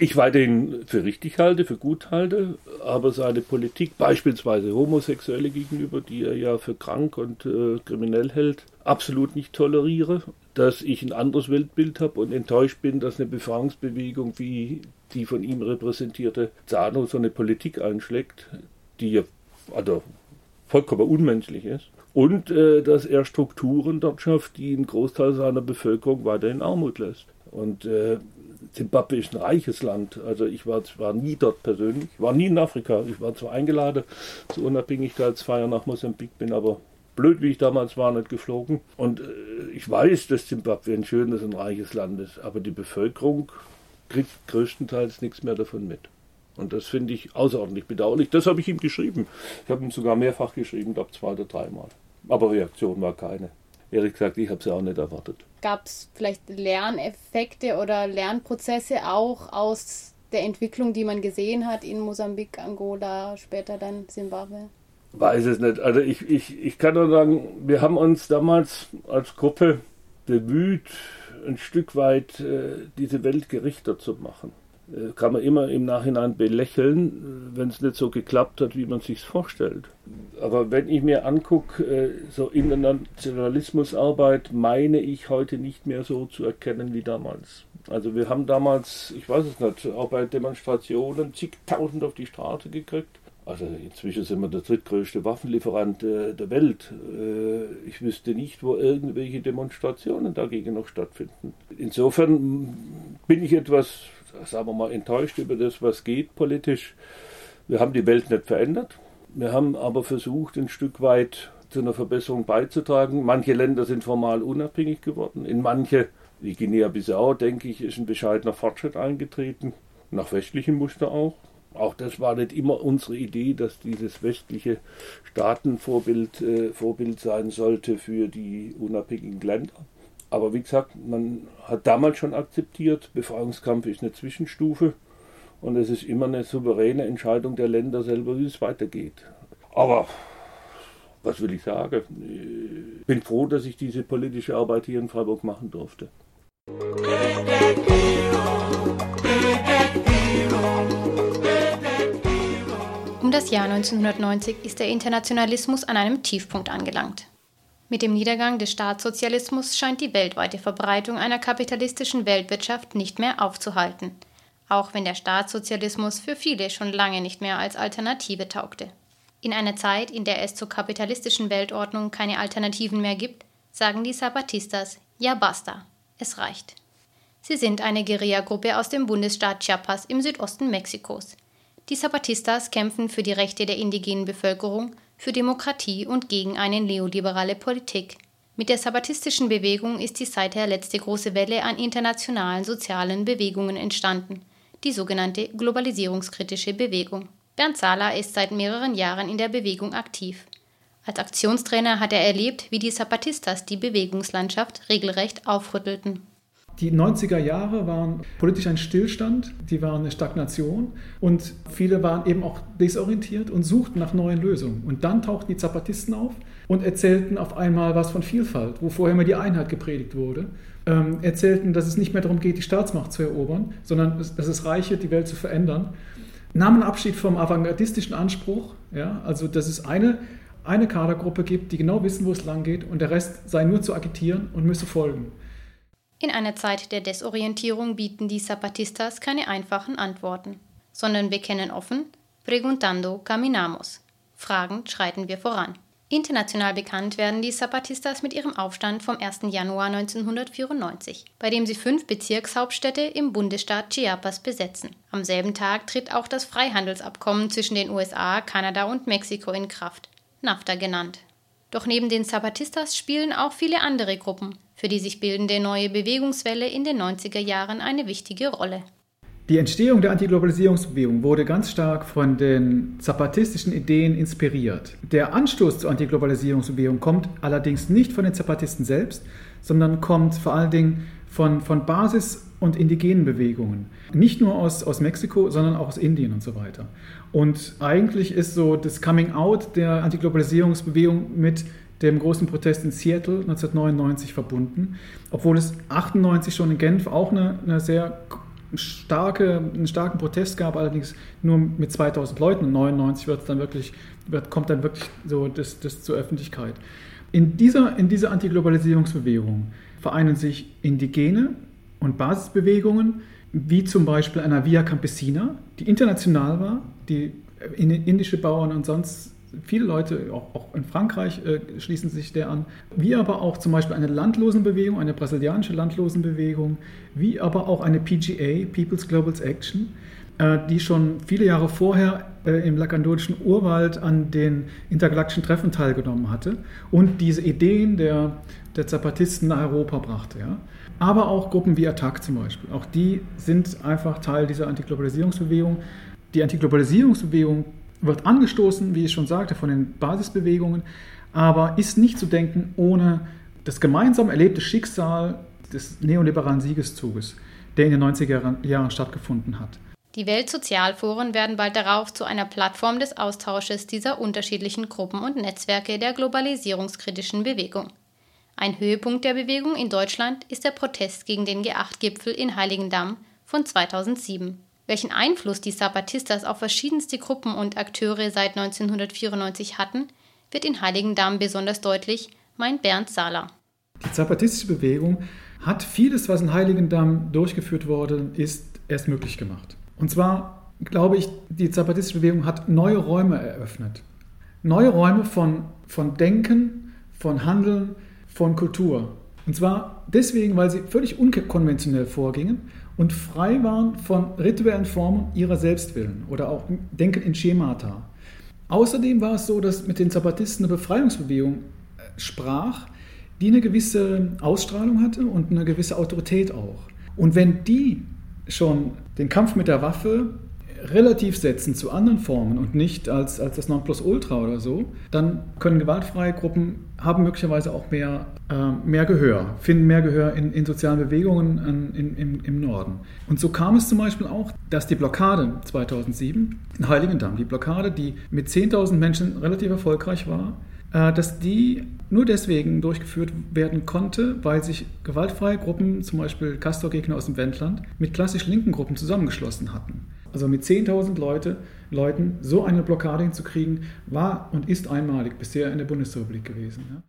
ich weiterhin für richtig halte, für gut halte, aber seine Politik, beispielsweise Homosexuelle gegenüber, die er ja für krank und äh, kriminell hält, absolut nicht toleriere, dass ich ein anderes Weltbild habe und enttäuscht bin, dass eine Befreiungsbewegung wie die von ihm repräsentierte ZANO so eine Politik einschlägt, die ja also vollkommen unmenschlich ist. Und äh, dass er Strukturen dort schafft, die einen Großteil seiner Bevölkerung weiter in Armut lässt. Und äh, Zimbabwe ist ein reiches Land. Also ich war zwar nie dort persönlich, war nie in Afrika. Ich war zwar eingeladen zur Unabhängigkeitsfeier nach Mosambik, bin aber blöd, wie ich damals war, nicht geflogen. Und äh, ich weiß, dass Zimbabwe ein schönes und reiches Land ist, aber die Bevölkerung kriegt größtenteils nichts mehr davon mit. Und das finde ich außerordentlich bedauerlich. Das habe ich ihm geschrieben. Ich habe ihm sogar mehrfach geschrieben, glaube zwei oder dreimal. Aber Reaktion war keine. Ehrlich gesagt, ich habe sie auch nicht erwartet. Gab es vielleicht Lerneffekte oder Lernprozesse auch aus der Entwicklung, die man gesehen hat in Mosambik, Angola, später dann Simbabwe? Weiß es nicht. Also ich, ich, ich kann nur sagen, wir haben uns damals als Gruppe bemüht, ein Stück weit äh, diese Welt gerichter zu machen. Äh, kann man immer im Nachhinein belächeln, wenn es nicht so geklappt hat, wie man sich vorstellt. Aber wenn ich mir angucke, äh, so Internationalismusarbeit meine ich heute nicht mehr so zu erkennen wie damals. Also wir haben damals, ich weiß es nicht, auch bei Demonstrationen zigtausend auf die Straße gekriegt. Also inzwischen sind wir der drittgrößte Waffenlieferant äh, der Welt. Äh, ich wüsste nicht, wo irgendwelche Demonstrationen dagegen noch stattfinden. Insofern bin ich etwas, sagen wir mal, enttäuscht über das, was geht politisch. Wir haben die Welt nicht verändert. Wir haben aber versucht, ein Stück weit zu einer Verbesserung beizutragen. Manche Länder sind formal unabhängig geworden. In manche, wie Guinea-Bissau, denke ich, ist ein bescheidener Fortschritt eingetreten. Nach westlichem Muster auch. Auch das war nicht immer unsere Idee, dass dieses westliche Staatenvorbild äh, Vorbild sein sollte für die unabhängigen Länder. Aber wie gesagt, man hat damals schon akzeptiert, Befreiungskampf ist eine Zwischenstufe und es ist immer eine souveräne Entscheidung der Länder selber, wie es weitergeht. Aber was will ich sagen? Ich bin froh, dass ich diese politische Arbeit hier in Freiburg machen durfte. Um das Jahr 1990 ist der Internationalismus an einem Tiefpunkt angelangt. Mit dem Niedergang des Staatssozialismus scheint die weltweite Verbreitung einer kapitalistischen Weltwirtschaft nicht mehr aufzuhalten, auch wenn der Staatssozialismus für viele schon lange nicht mehr als Alternative taugte. In einer Zeit, in der es zur kapitalistischen Weltordnung keine Alternativen mehr gibt, sagen die Zapatistas, ja basta, es reicht. Sie sind eine Guerillagruppe aus dem Bundesstaat Chiapas im Südosten Mexikos. Die Zapatistas kämpfen für die Rechte der indigenen Bevölkerung, für Demokratie und gegen eine neoliberale Politik. Mit der zapatistischen Bewegung ist die seither letzte große Welle an internationalen sozialen Bewegungen entstanden, die sogenannte globalisierungskritische Bewegung. Bernd Sala ist seit mehreren Jahren in der Bewegung aktiv. Als Aktionstrainer hat er erlebt, wie die Zapatistas die Bewegungslandschaft regelrecht aufrüttelten. Die 90er Jahre waren politisch ein Stillstand, die waren eine Stagnation und viele waren eben auch desorientiert und suchten nach neuen Lösungen. Und dann tauchten die Zapatisten auf und erzählten auf einmal was von Vielfalt, wo vorher immer die Einheit gepredigt wurde. Ähm, erzählten, dass es nicht mehr darum geht, die Staatsmacht zu erobern, sondern dass es reiche, die Welt zu verändern. Nahmen Abschied vom avantgardistischen Anspruch, ja, also dass es eine, eine Kadergruppe gibt, die genau wissen, wo es lang geht und der Rest sei nur zu agitieren und müsse folgen. In einer Zeit der Desorientierung bieten die Zapatistas keine einfachen Antworten, sondern bekennen offen, preguntando caminamos. Fragend schreiten wir voran. International bekannt werden die Zapatistas mit ihrem Aufstand vom 1. Januar 1994, bei dem sie fünf Bezirkshauptstädte im Bundesstaat Chiapas besetzen. Am selben Tag tritt auch das Freihandelsabkommen zwischen den USA, Kanada und Mexiko in Kraft, NAFTA genannt. Doch neben den Zapatistas spielen auch viele andere Gruppen, für die sich bildende neue Bewegungswelle in den 90er Jahren eine wichtige Rolle. Die Entstehung der Antiglobalisierungsbewegung wurde ganz stark von den zapatistischen Ideen inspiriert. Der Anstoß zur Antiglobalisierungsbewegung kommt allerdings nicht von den Zapatisten selbst, sondern kommt vor allen Dingen von, von Basis- und indigenen Bewegungen. Nicht nur aus, aus Mexiko, sondern auch aus Indien und so weiter. Und eigentlich ist so das Coming Out der Antiglobalisierungsbewegung mit dem großen Protest in Seattle 1999 verbunden, obwohl es 1998 schon in Genf auch eine, eine sehr starke, einen starken Protest gab, allerdings nur mit 2000 Leuten. Und 99 wird dann wirklich, wird, kommt dann wirklich so das, das zur Öffentlichkeit. In dieser, in dieser Antiglobalisierungsbewegung vereinen sich Indigene und Basisbewegungen, wie zum Beispiel einer Via Campesina, die international war, die indische Bauern und sonst Viele Leute, auch, in Frankreich, äh, schließen sich der an. Wie aber auch zum Beispiel eine Landlosenbewegung, eine brasilianische Landlosenbewegung, wie aber auch eine PGA, People's Global Action, äh, die schon viele Jahre vorher äh, im lakandonischen Urwald an den intergalaktischen Treffen teilgenommen hatte und diese Ideen der, der Zapatisten nach Europa brachte. Ja. Aber auch Gruppen wie Attac zum Beispiel. Auch die sind einfach Teil dieser Antiglobalisierungsbewegung. Die Antiglobalisierungsbewegung wird angestoßen, wie ich schon sagte, von den Basisbewegungen, aber ist nicht zu denken ohne das gemeinsam erlebte Schicksal des neoliberalen Siegeszuges, der in den 90er Jahren stattgefunden hat. Die Weltsozialforen werden bald darauf zu einer Plattform des Austausches dieser unterschiedlichen Gruppen und Netzwerke der globalisierungskritischen Bewegung. Ein Höhepunkt der Bewegung in Deutschland ist der Protest gegen den G8-Gipfel in Heiligendamm von 2007. Welchen Einfluss die Zapatistas auf verschiedenste Gruppen und Akteure seit 1994 hatten, wird in Heiligendamm besonders deutlich, meint Bernd Sahler. Die zapatistische Bewegung hat vieles, was in Heiligendamm durchgeführt worden ist, erst möglich gemacht. Und zwar glaube ich, die zapatistische Bewegung hat neue Räume eröffnet. Neue Räume von, von Denken, von Handeln, von Kultur. Und zwar deswegen, weil sie völlig unkonventionell vorgingen und frei waren von rituellen Formen ihrer Selbstwillen oder auch Denken in Schemata. Außerdem war es so, dass mit den Zapatisten eine Befreiungsbewegung äh, sprach, die eine gewisse Ausstrahlung hatte und eine gewisse Autorität auch. Und wenn die schon den Kampf mit der Waffe relativ setzen zu anderen Formen und nicht als, als das Nonplusultra oder so, dann können gewaltfreie Gruppen haben möglicherweise auch mehr, äh, mehr Gehör, finden mehr Gehör in, in sozialen Bewegungen in, im, im Norden. Und so kam es zum Beispiel auch, dass die Blockade 2007 in Heiligendamm, die Blockade, die mit 10.000 Menschen relativ erfolgreich war, äh, dass die nur deswegen durchgeführt werden konnte, weil sich gewaltfreie Gruppen, zum Beispiel Castor-Gegner aus dem Wendland, mit klassisch linken Gruppen zusammengeschlossen hatten. Also mit 10.000 Leute, Leuten so eine Blockade hinzukriegen, war und ist einmalig bisher in der Bundesrepublik gewesen. Ja.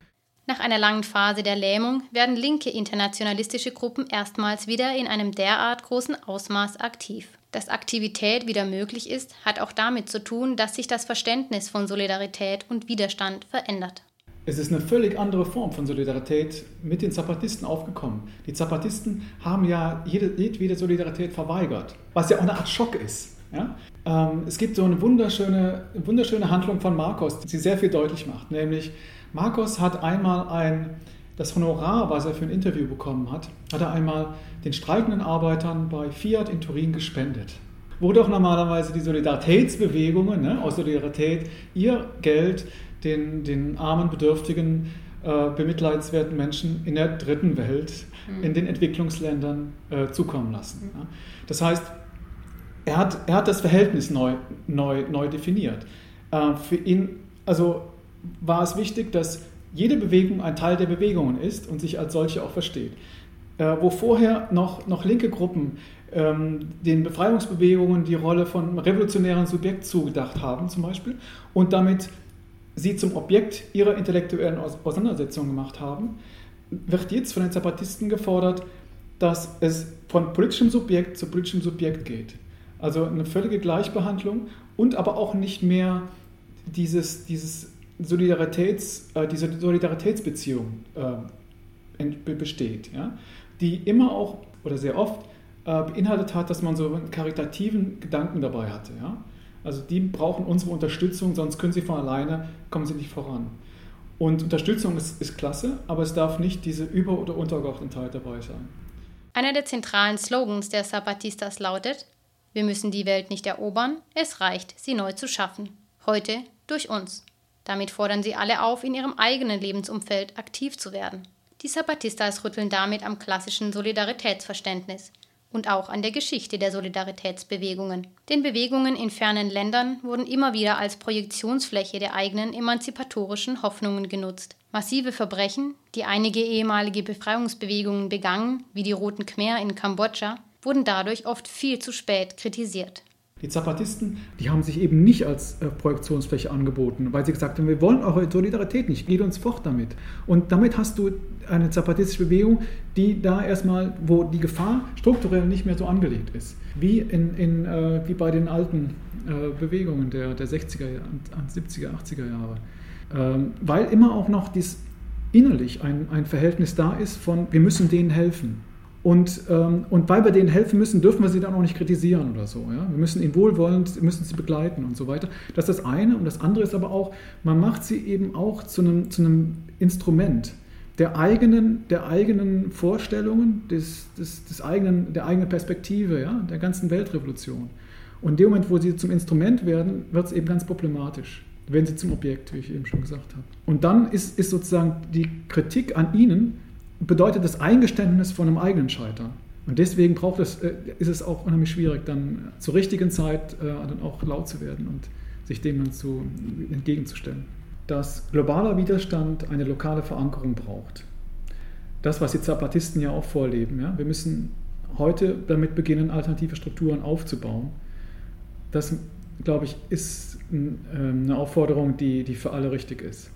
Nach einer langen Phase der Lähmung werden linke internationalistische Gruppen erstmals wieder in einem derart großen Ausmaß aktiv. Dass Aktivität wieder möglich ist, hat auch damit zu tun, dass sich das Verständnis von Solidarität und Widerstand verändert. Es ist eine völlig andere Form von Solidarität mit den Zapatisten aufgekommen. Die Zapatisten haben ja jede, jedwede Solidarität verweigert, was ja auch eine Art Schock ist. Ja? Ähm, es gibt so eine wunderschöne, wunderschöne Handlung von Marcos, die sehr viel deutlich macht. Nämlich, Marcos hat einmal ein, das Honorar, was er für ein Interview bekommen hat, hat er einmal den streikenden Arbeitern bei Fiat in Turin gespendet wo doch normalerweise die Solidaritätsbewegungen ne, aus Solidarität ihr Geld den, den armen, bedürftigen, äh, bemitleidenswerten Menschen in der dritten Welt, mhm. in den Entwicklungsländern äh, zukommen lassen. Ja. Das heißt, er hat, er hat das Verhältnis neu, neu, neu definiert. Äh, für ihn also war es wichtig, dass jede Bewegung ein Teil der Bewegungen ist und sich als solche auch versteht. Äh, wo vorher noch, noch linke Gruppen ähm, den Befreiungsbewegungen die Rolle von revolutionären Subjekt zugedacht haben, zum Beispiel, und damit sie zum Objekt ihrer intellektuellen Auseinandersetzung gemacht haben, wird jetzt von den Zapatisten gefordert, dass es von politischem Subjekt zu politischem Subjekt geht. Also eine völlige Gleichbehandlung und aber auch nicht mehr dieses, dieses Solidaritäts, äh, diese Solidaritätsbeziehung äh, besteht, ja? die immer auch oder sehr oft äh, beinhaltet hat, dass man so einen karitativen Gedanken dabei hatte. Ja? Also die brauchen unsere Unterstützung, sonst können sie von alleine, kommen sie nicht voran. Und Unterstützung ist, ist klasse, aber es darf nicht diese Über- oder Untergeordnetheit dabei sein. Einer der zentralen Slogans der Zapatistas lautet Wir müssen die Welt nicht erobern, es reicht, sie neu zu schaffen. Heute durch uns. Damit fordern sie alle auf, in ihrem eigenen Lebensumfeld aktiv zu werden. Die Zapatistas rütteln damit am klassischen Solidaritätsverständnis und auch an der Geschichte der Solidaritätsbewegungen. Den Bewegungen in fernen Ländern wurden immer wieder als Projektionsfläche der eigenen emanzipatorischen Hoffnungen genutzt. Massive Verbrechen, die einige ehemalige Befreiungsbewegungen begangen, wie die Roten Khmer in Kambodscha, wurden dadurch oft viel zu spät kritisiert. Die Zapatisten, die haben sich eben nicht als äh, Projektionsfläche angeboten, weil sie gesagt haben, wir wollen eure Solidarität nicht, geht uns fort damit. Und damit hast du eine zapatistische Bewegung, die da erstmal, wo die Gefahr strukturell nicht mehr so angelegt ist, wie, in, in, äh, wie bei den alten äh, Bewegungen der, der 60er, 70er, 80er Jahre. Ähm, weil immer auch noch dies innerlich ein, ein Verhältnis da ist von, wir müssen denen helfen. Und, ähm, und weil wir denen helfen müssen, dürfen wir sie dann auch nicht kritisieren oder so. Ja? Wir müssen ihnen wohlwollend, müssen sie begleiten und so weiter. Das ist das eine. Und das andere ist aber auch, man macht sie eben auch zu einem, zu einem Instrument der eigenen, der eigenen Vorstellungen, des, des, des eigenen, der eigenen Perspektive, ja? der ganzen Weltrevolution. Und in dem Moment, wo sie zum Instrument werden, wird es eben ganz problematisch. Werden sie zum Objekt, wie ich eben schon gesagt habe. Und dann ist, ist sozusagen die Kritik an ihnen, bedeutet das Eingeständnis von einem eigenen Scheitern. Und deswegen braucht es, äh, ist es auch unheimlich schwierig, dann zur richtigen Zeit äh, dann auch laut zu werden und sich dem dann zu, entgegenzustellen. Dass globaler Widerstand eine lokale Verankerung braucht. Das, was die Zapatisten ja auch vorleben. Ja? Wir müssen heute damit beginnen, alternative Strukturen aufzubauen. Das, glaube ich, ist ähm, eine Aufforderung, die, die für alle richtig ist.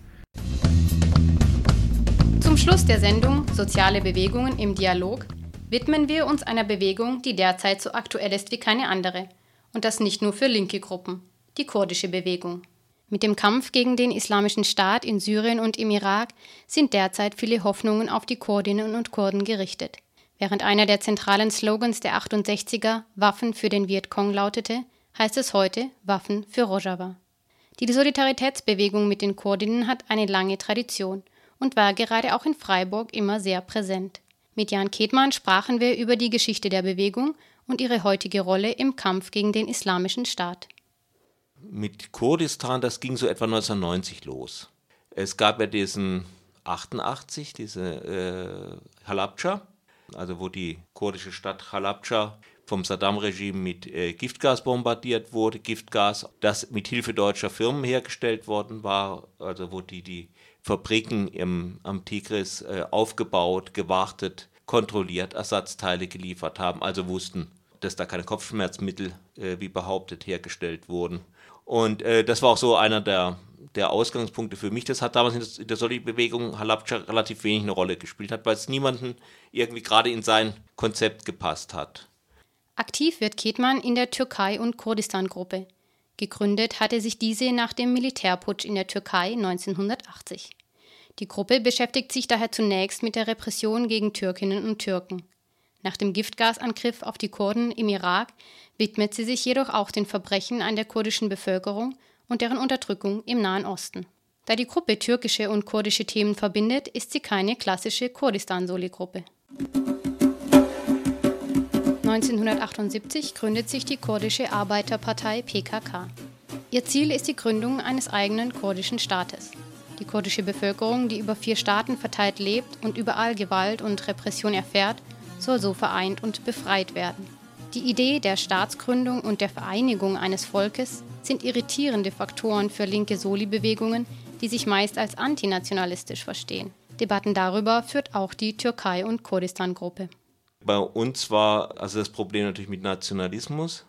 Schluss der Sendung Soziale Bewegungen im Dialog widmen wir uns einer Bewegung, die derzeit so aktuell ist wie keine andere. Und das nicht nur für linke Gruppen, die kurdische Bewegung. Mit dem Kampf gegen den Islamischen Staat in Syrien und im Irak sind derzeit viele Hoffnungen auf die Kurdinnen und Kurden gerichtet. Während einer der zentralen Slogans der 68er Waffen für den Vietcong lautete, heißt es heute Waffen für Rojava. Die Solidaritätsbewegung mit den Kurdinnen hat eine lange Tradition und war gerade auch in Freiburg immer sehr präsent. Mit Jan Ketmann sprachen wir über die Geschichte der Bewegung und ihre heutige Rolle im Kampf gegen den Islamischen Staat. Mit Kurdistan, das ging so etwa 1990 los. Es gab ja diesen 88, diese äh, Halabja, also wo die kurdische Stadt Halabja vom Saddam-Regime mit äh, Giftgas bombardiert wurde. Giftgas, das mit Hilfe deutscher Firmen hergestellt worden war, also wo die die Fabriken im, am Tigris äh, aufgebaut, gewartet, kontrolliert, Ersatzteile geliefert haben, also wussten, dass da keine Kopfschmerzmittel, äh, wie behauptet, hergestellt wurden. Und äh, das war auch so einer der, der Ausgangspunkte für mich. Das hat damals in der Soli-Bewegung Halabja relativ wenig eine Rolle gespielt hat, weil es niemanden irgendwie gerade in sein Konzept gepasst hat. Aktiv wird Ketman in der Türkei- und Kurdistan-Gruppe. Gegründet hatte sich diese nach dem Militärputsch in der Türkei 1980. Die Gruppe beschäftigt sich daher zunächst mit der Repression gegen Türkinnen und Türken. Nach dem Giftgasangriff auf die Kurden im Irak widmet sie sich jedoch auch den Verbrechen an der kurdischen Bevölkerung und deren Unterdrückung im Nahen Osten. Da die Gruppe türkische und kurdische Themen verbindet, ist sie keine klassische Kurdistan-Soli-Gruppe. 1978 gründet sich die kurdische Arbeiterpartei PKK. Ihr Ziel ist die Gründung eines eigenen kurdischen Staates. Die kurdische Bevölkerung, die über vier Staaten verteilt lebt und überall Gewalt und Repression erfährt, soll so vereint und befreit werden. Die Idee der Staatsgründung und der Vereinigung eines Volkes sind irritierende Faktoren für linke Soli-Bewegungen, die sich meist als antinationalistisch verstehen. Debatten darüber führt auch die Türkei- und Kurdistan-Gruppe. Bei uns war also das Problem natürlich mit Nationalismus.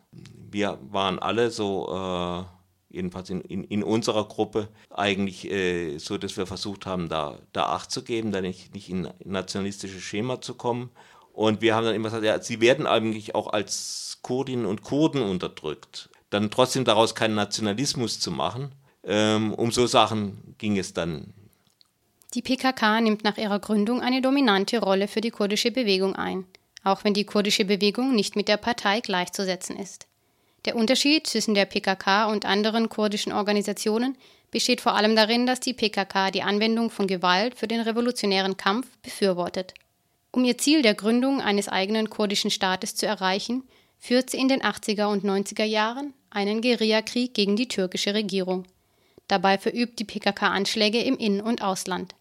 Wir waren alle so, äh, jedenfalls in, in, in, unserer Gruppe, eigentlich äh, so, dass wir versucht haben, da, da Acht zu geben, da nicht, nicht in nationalistisches Schema zu kommen. Und wir haben dann immer gesagt, ja, sie werden eigentlich auch als Kurdinnen und Kurden unterdrückt. Dann trotzdem daraus keinen Nationalismus zu machen. Ähm, um so Sachen ging es dann. Die PKK nimmt nach ihrer Gründung eine dominante Rolle für die kurdische Bewegung ein auch wenn die kurdische Bewegung nicht mit der Partei gleichzusetzen ist. Der Unterschied zwischen der PKK und anderen kurdischen Organisationen besteht vor allem darin, dass die PKK die Anwendung von Gewalt für den revolutionären Kampf befürwortet. Um ihr Ziel der Gründung eines eigenen kurdischen Staates zu erreichen, führt sie in den 80er und 90er Jahren einen Guerillakrieg gegen die türkische Regierung. Dabei verübt die PKK Anschläge im In- und Ausland.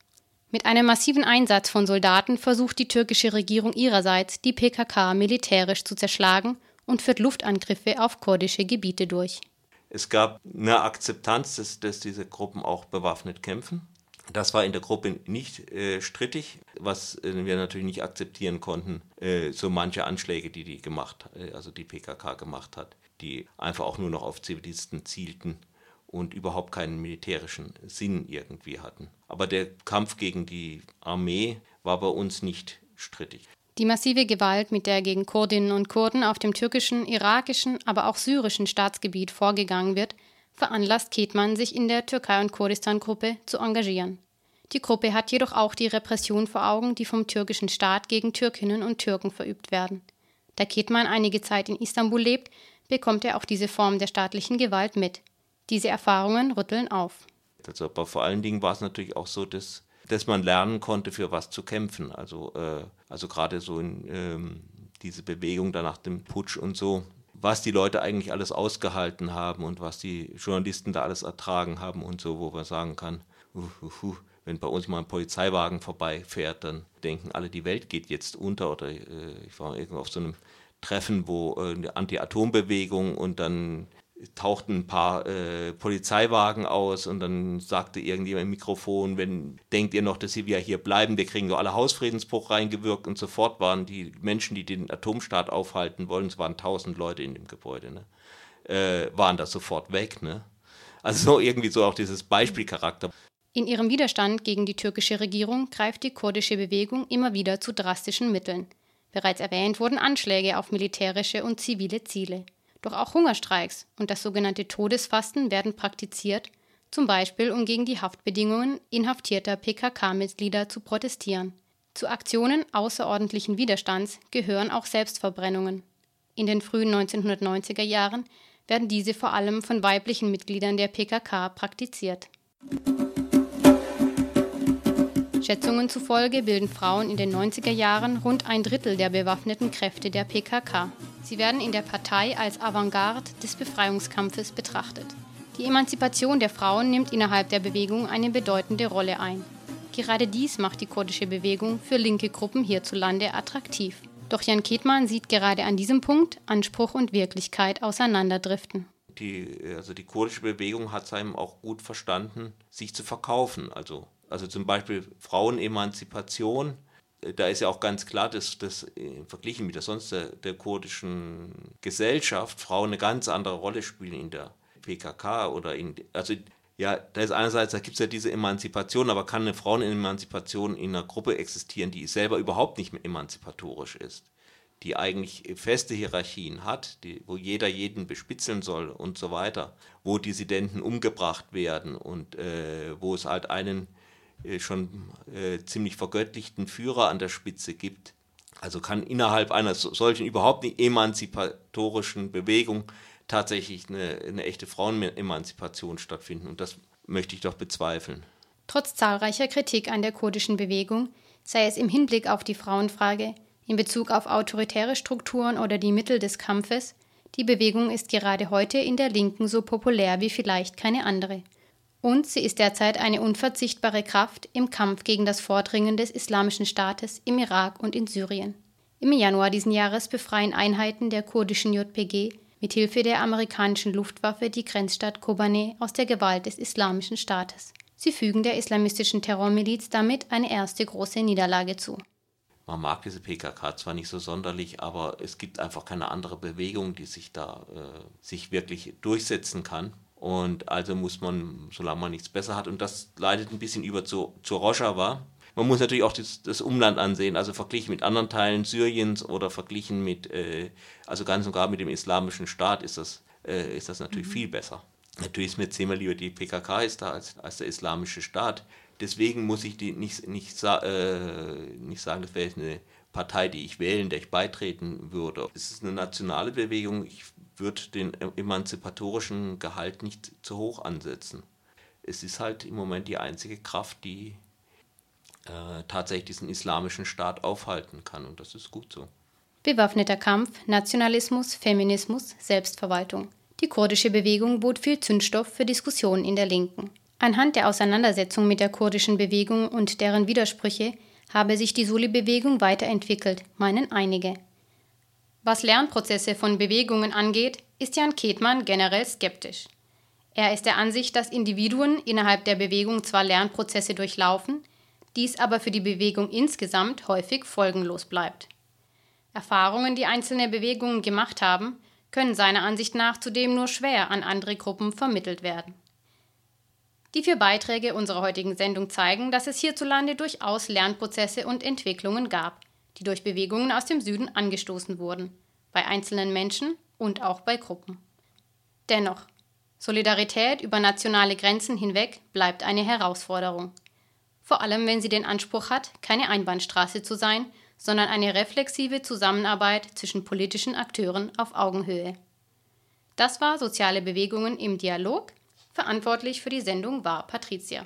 Mit einem massiven Einsatz von Soldaten versucht die türkische Regierung ihrerseits, die PKK militärisch zu zerschlagen und führt Luftangriffe auf kurdische Gebiete durch. Es gab eine Akzeptanz, dass, dass diese Gruppen auch bewaffnet kämpfen. Das war in der Gruppe nicht äh, strittig, was äh, wir natürlich nicht akzeptieren konnten, äh, so manche Anschläge, die die gemacht, äh, also die PKK gemacht hat, die einfach auch nur noch auf Zivilisten zielten und überhaupt keinen militärischen Sinn irgendwie hatten. Aber der Kampf gegen die Armee war bei uns nicht strittig. Die massive Gewalt, mit der gegen Kurdinnen und Kurden auf dem türkischen, irakischen, aber auch syrischen Staatsgebiet vorgegangen wird, veranlasst Ketman, sich in der Türkei- und Kurdistan-Gruppe zu engagieren. Die Gruppe hat jedoch auch die Repression vor Augen, die vom türkischen Staat gegen Türkinnen und Türken verübt werden. Da Ketman einige Zeit in Istanbul lebt, bekommt er auch diese Form der staatlichen Gewalt mit. Diese Erfahrungen rütteln auf. Also, aber vor allen Dingen war es natürlich auch so, dass, dass man lernen konnte, für was zu kämpfen. Also, äh, also gerade so in ähm, diese Bewegung da nach dem Putsch und so, was die Leute eigentlich alles ausgehalten haben und was die Journalisten da alles ertragen haben und so, wo man sagen kann, uh, uh, uh, wenn bei uns mal ein Polizeiwagen vorbeifährt, dann denken alle, die Welt geht jetzt unter. Oder äh, ich war irgendwo auf so einem Treffen, wo äh, eine Anti-Atom-Bewegung und dann tauchten ein paar äh, Polizeiwagen aus und dann sagte irgendjemand im Mikrofon, wenn denkt ihr noch, dass wieder hier bleiben, wir kriegen doch alle Hausfriedensbruch reingewirkt und sofort waren die Menschen, die den Atomstaat aufhalten wollen, es waren tausend Leute in dem Gebäude, ne, äh, waren da sofort weg. Ne? Also so irgendwie so auch dieses Beispielcharakter. In ihrem Widerstand gegen die türkische Regierung greift die kurdische Bewegung immer wieder zu drastischen Mitteln. Bereits erwähnt wurden Anschläge auf militärische und zivile Ziele. Doch auch Hungerstreiks und das sogenannte Todesfasten werden praktiziert, zum Beispiel um gegen die Haftbedingungen inhaftierter PKK-Mitglieder zu protestieren. Zu Aktionen außerordentlichen Widerstands gehören auch Selbstverbrennungen. In den frühen 1990er Jahren werden diese vor allem von weiblichen Mitgliedern der PKK praktiziert. Schätzungen zufolge bilden Frauen in den 90er Jahren rund ein Drittel der bewaffneten Kräfte der PKK. Sie werden in der Partei als Avantgarde des Befreiungskampfes betrachtet. Die Emanzipation der Frauen nimmt innerhalb der Bewegung eine bedeutende Rolle ein. Gerade dies macht die kurdische Bewegung für linke Gruppen hierzulande attraktiv. Doch Jan Ketman sieht gerade an diesem Punkt Anspruch und Wirklichkeit auseinanderdriften. Die, also die kurdische Bewegung hat es einem auch gut verstanden, sich zu verkaufen. Also also zum Beispiel Frauenemanzipation, äh, da ist ja auch ganz klar, dass, dass verglichen mit der sonst der, der, kurdischen Gesellschaft Frauen eine ganz andere Rolle spielen in der PKK oder in, also ja, da ist einerseits, da gibt es ja diese Emanzipation, aber kann eine Frauenemanzipation in einer Gruppe existieren, die selber überhaupt nicht emanzipatorisch ist, die eigentlich feste Hierarchien hat, die, wo jeder jeden bespitzeln soll und so weiter, wo Dissidenten umgebracht werden und äh, wo es halt einen äh, schon äh, ziemlich vergöttlichten Führer an der Spitze gibt. Also kann innerhalb einer solchen überhaupt nicht emanzipatorischen Bewegung tatsächlich eine, eine echte Frauenemanzipation stattfinden. Und das möchte ich doch bezweifeln. Trotz zahlreicher Kritik an der kurdischen Bewegung, sei es im Hinblick auf die Frauenfrage, in Bezug auf autoritäre Strukturen oder die Mittel des Kampfes, die Bewegung ist gerade heute in der Linken so populär wie vielleicht keine andere und sie ist derzeit eine unverzichtbare Kraft im Kampf gegen das Vordringen des Islamischen Staates im Irak und in Syrien. Im Januar diesen Jahres befreien Einheiten der kurdischen JPG mit Hilfe der amerikanischen Luftwaffe die Grenzstadt Kobane aus der Gewalt des Islamischen Staates. Sie fügen der islamistischen Terrormiliz damit eine erste große Niederlage zu. Man mag diese PKK zwar nicht so sonderlich, aber es gibt einfach keine andere Bewegung, die sich da äh, sich wirklich durchsetzen kann. Und also muss man, solange man nichts besser hat, und das leitet ein bisschen über zu, zu Rojava. Man muss natürlich auch das, das, Umland ansehen, also verglichen mit anderen Teilen Syriens oder verglichen mit, äh, also ganz und gar mit dem Islamischen Staat ist das, äh, ist das natürlich mhm. viel besser. Natürlich ist mir zehnmal lieber die PKK ist da als, als der Islamische Staat. Deswegen muss ich die nicht, nicht, äh, nicht sagen, das wäre eine Partei, die ich wählen, der ich beitreten würde. Es ist eine nationale Bewegung. Ich wird den emanzipatorischen Gehalt nicht zu hoch ansetzen. Es ist halt im Moment die einzige Kraft, die äh, tatsächlich diesen islamischen Staat aufhalten kann und das ist gut so. Bewaffneter Kampf, Nationalismus, Feminismus, Selbstverwaltung. Die kurdische Bewegung bot viel Zündstoff für Diskussionen in der Linken. Anhand der Auseinandersetzung mit der kurdischen Bewegung und deren Widersprüche habe sich die Soli-Bewegung weiterentwickelt, meinen einige. Was Lernprozesse von Bewegungen angeht, ist Jan Ketmann generell skeptisch. Er ist der Ansicht, dass Individuen innerhalb der Bewegung zwar Lernprozesse durchlaufen, dies aber für die Bewegung insgesamt häufig folgenlos bleibt. Erfahrungen, die einzelne Bewegungen gemacht haben, können seiner Ansicht nach zudem nur schwer an andere Gruppen vermittelt werden. Die vier Beiträge unserer heutigen Sendung zeigen, dass es hierzulande durchaus Lernprozesse und Entwicklungen gab, die durch Bewegungen aus dem Süden angestoßen wurden, bei einzelnen Menschen und auch bei Gruppen. Dennoch, Solidarität über nationale Grenzen hinweg bleibt eine Herausforderung. Vor allem, wenn sie den Anspruch hat, keine Einbahnstraße zu sein, sondern eine reflexive Zusammenarbeit zwischen politischen Akteuren auf Augenhöhe. Das war Soziale Bewegungen im Dialog. Verantwortlich für die Sendung war Patricia.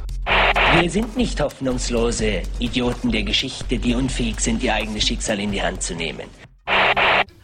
Wir sind nicht hoffnungslose Idioten der Geschichte, die unfähig sind, ihr eigenes Schicksal in die Hand zu nehmen.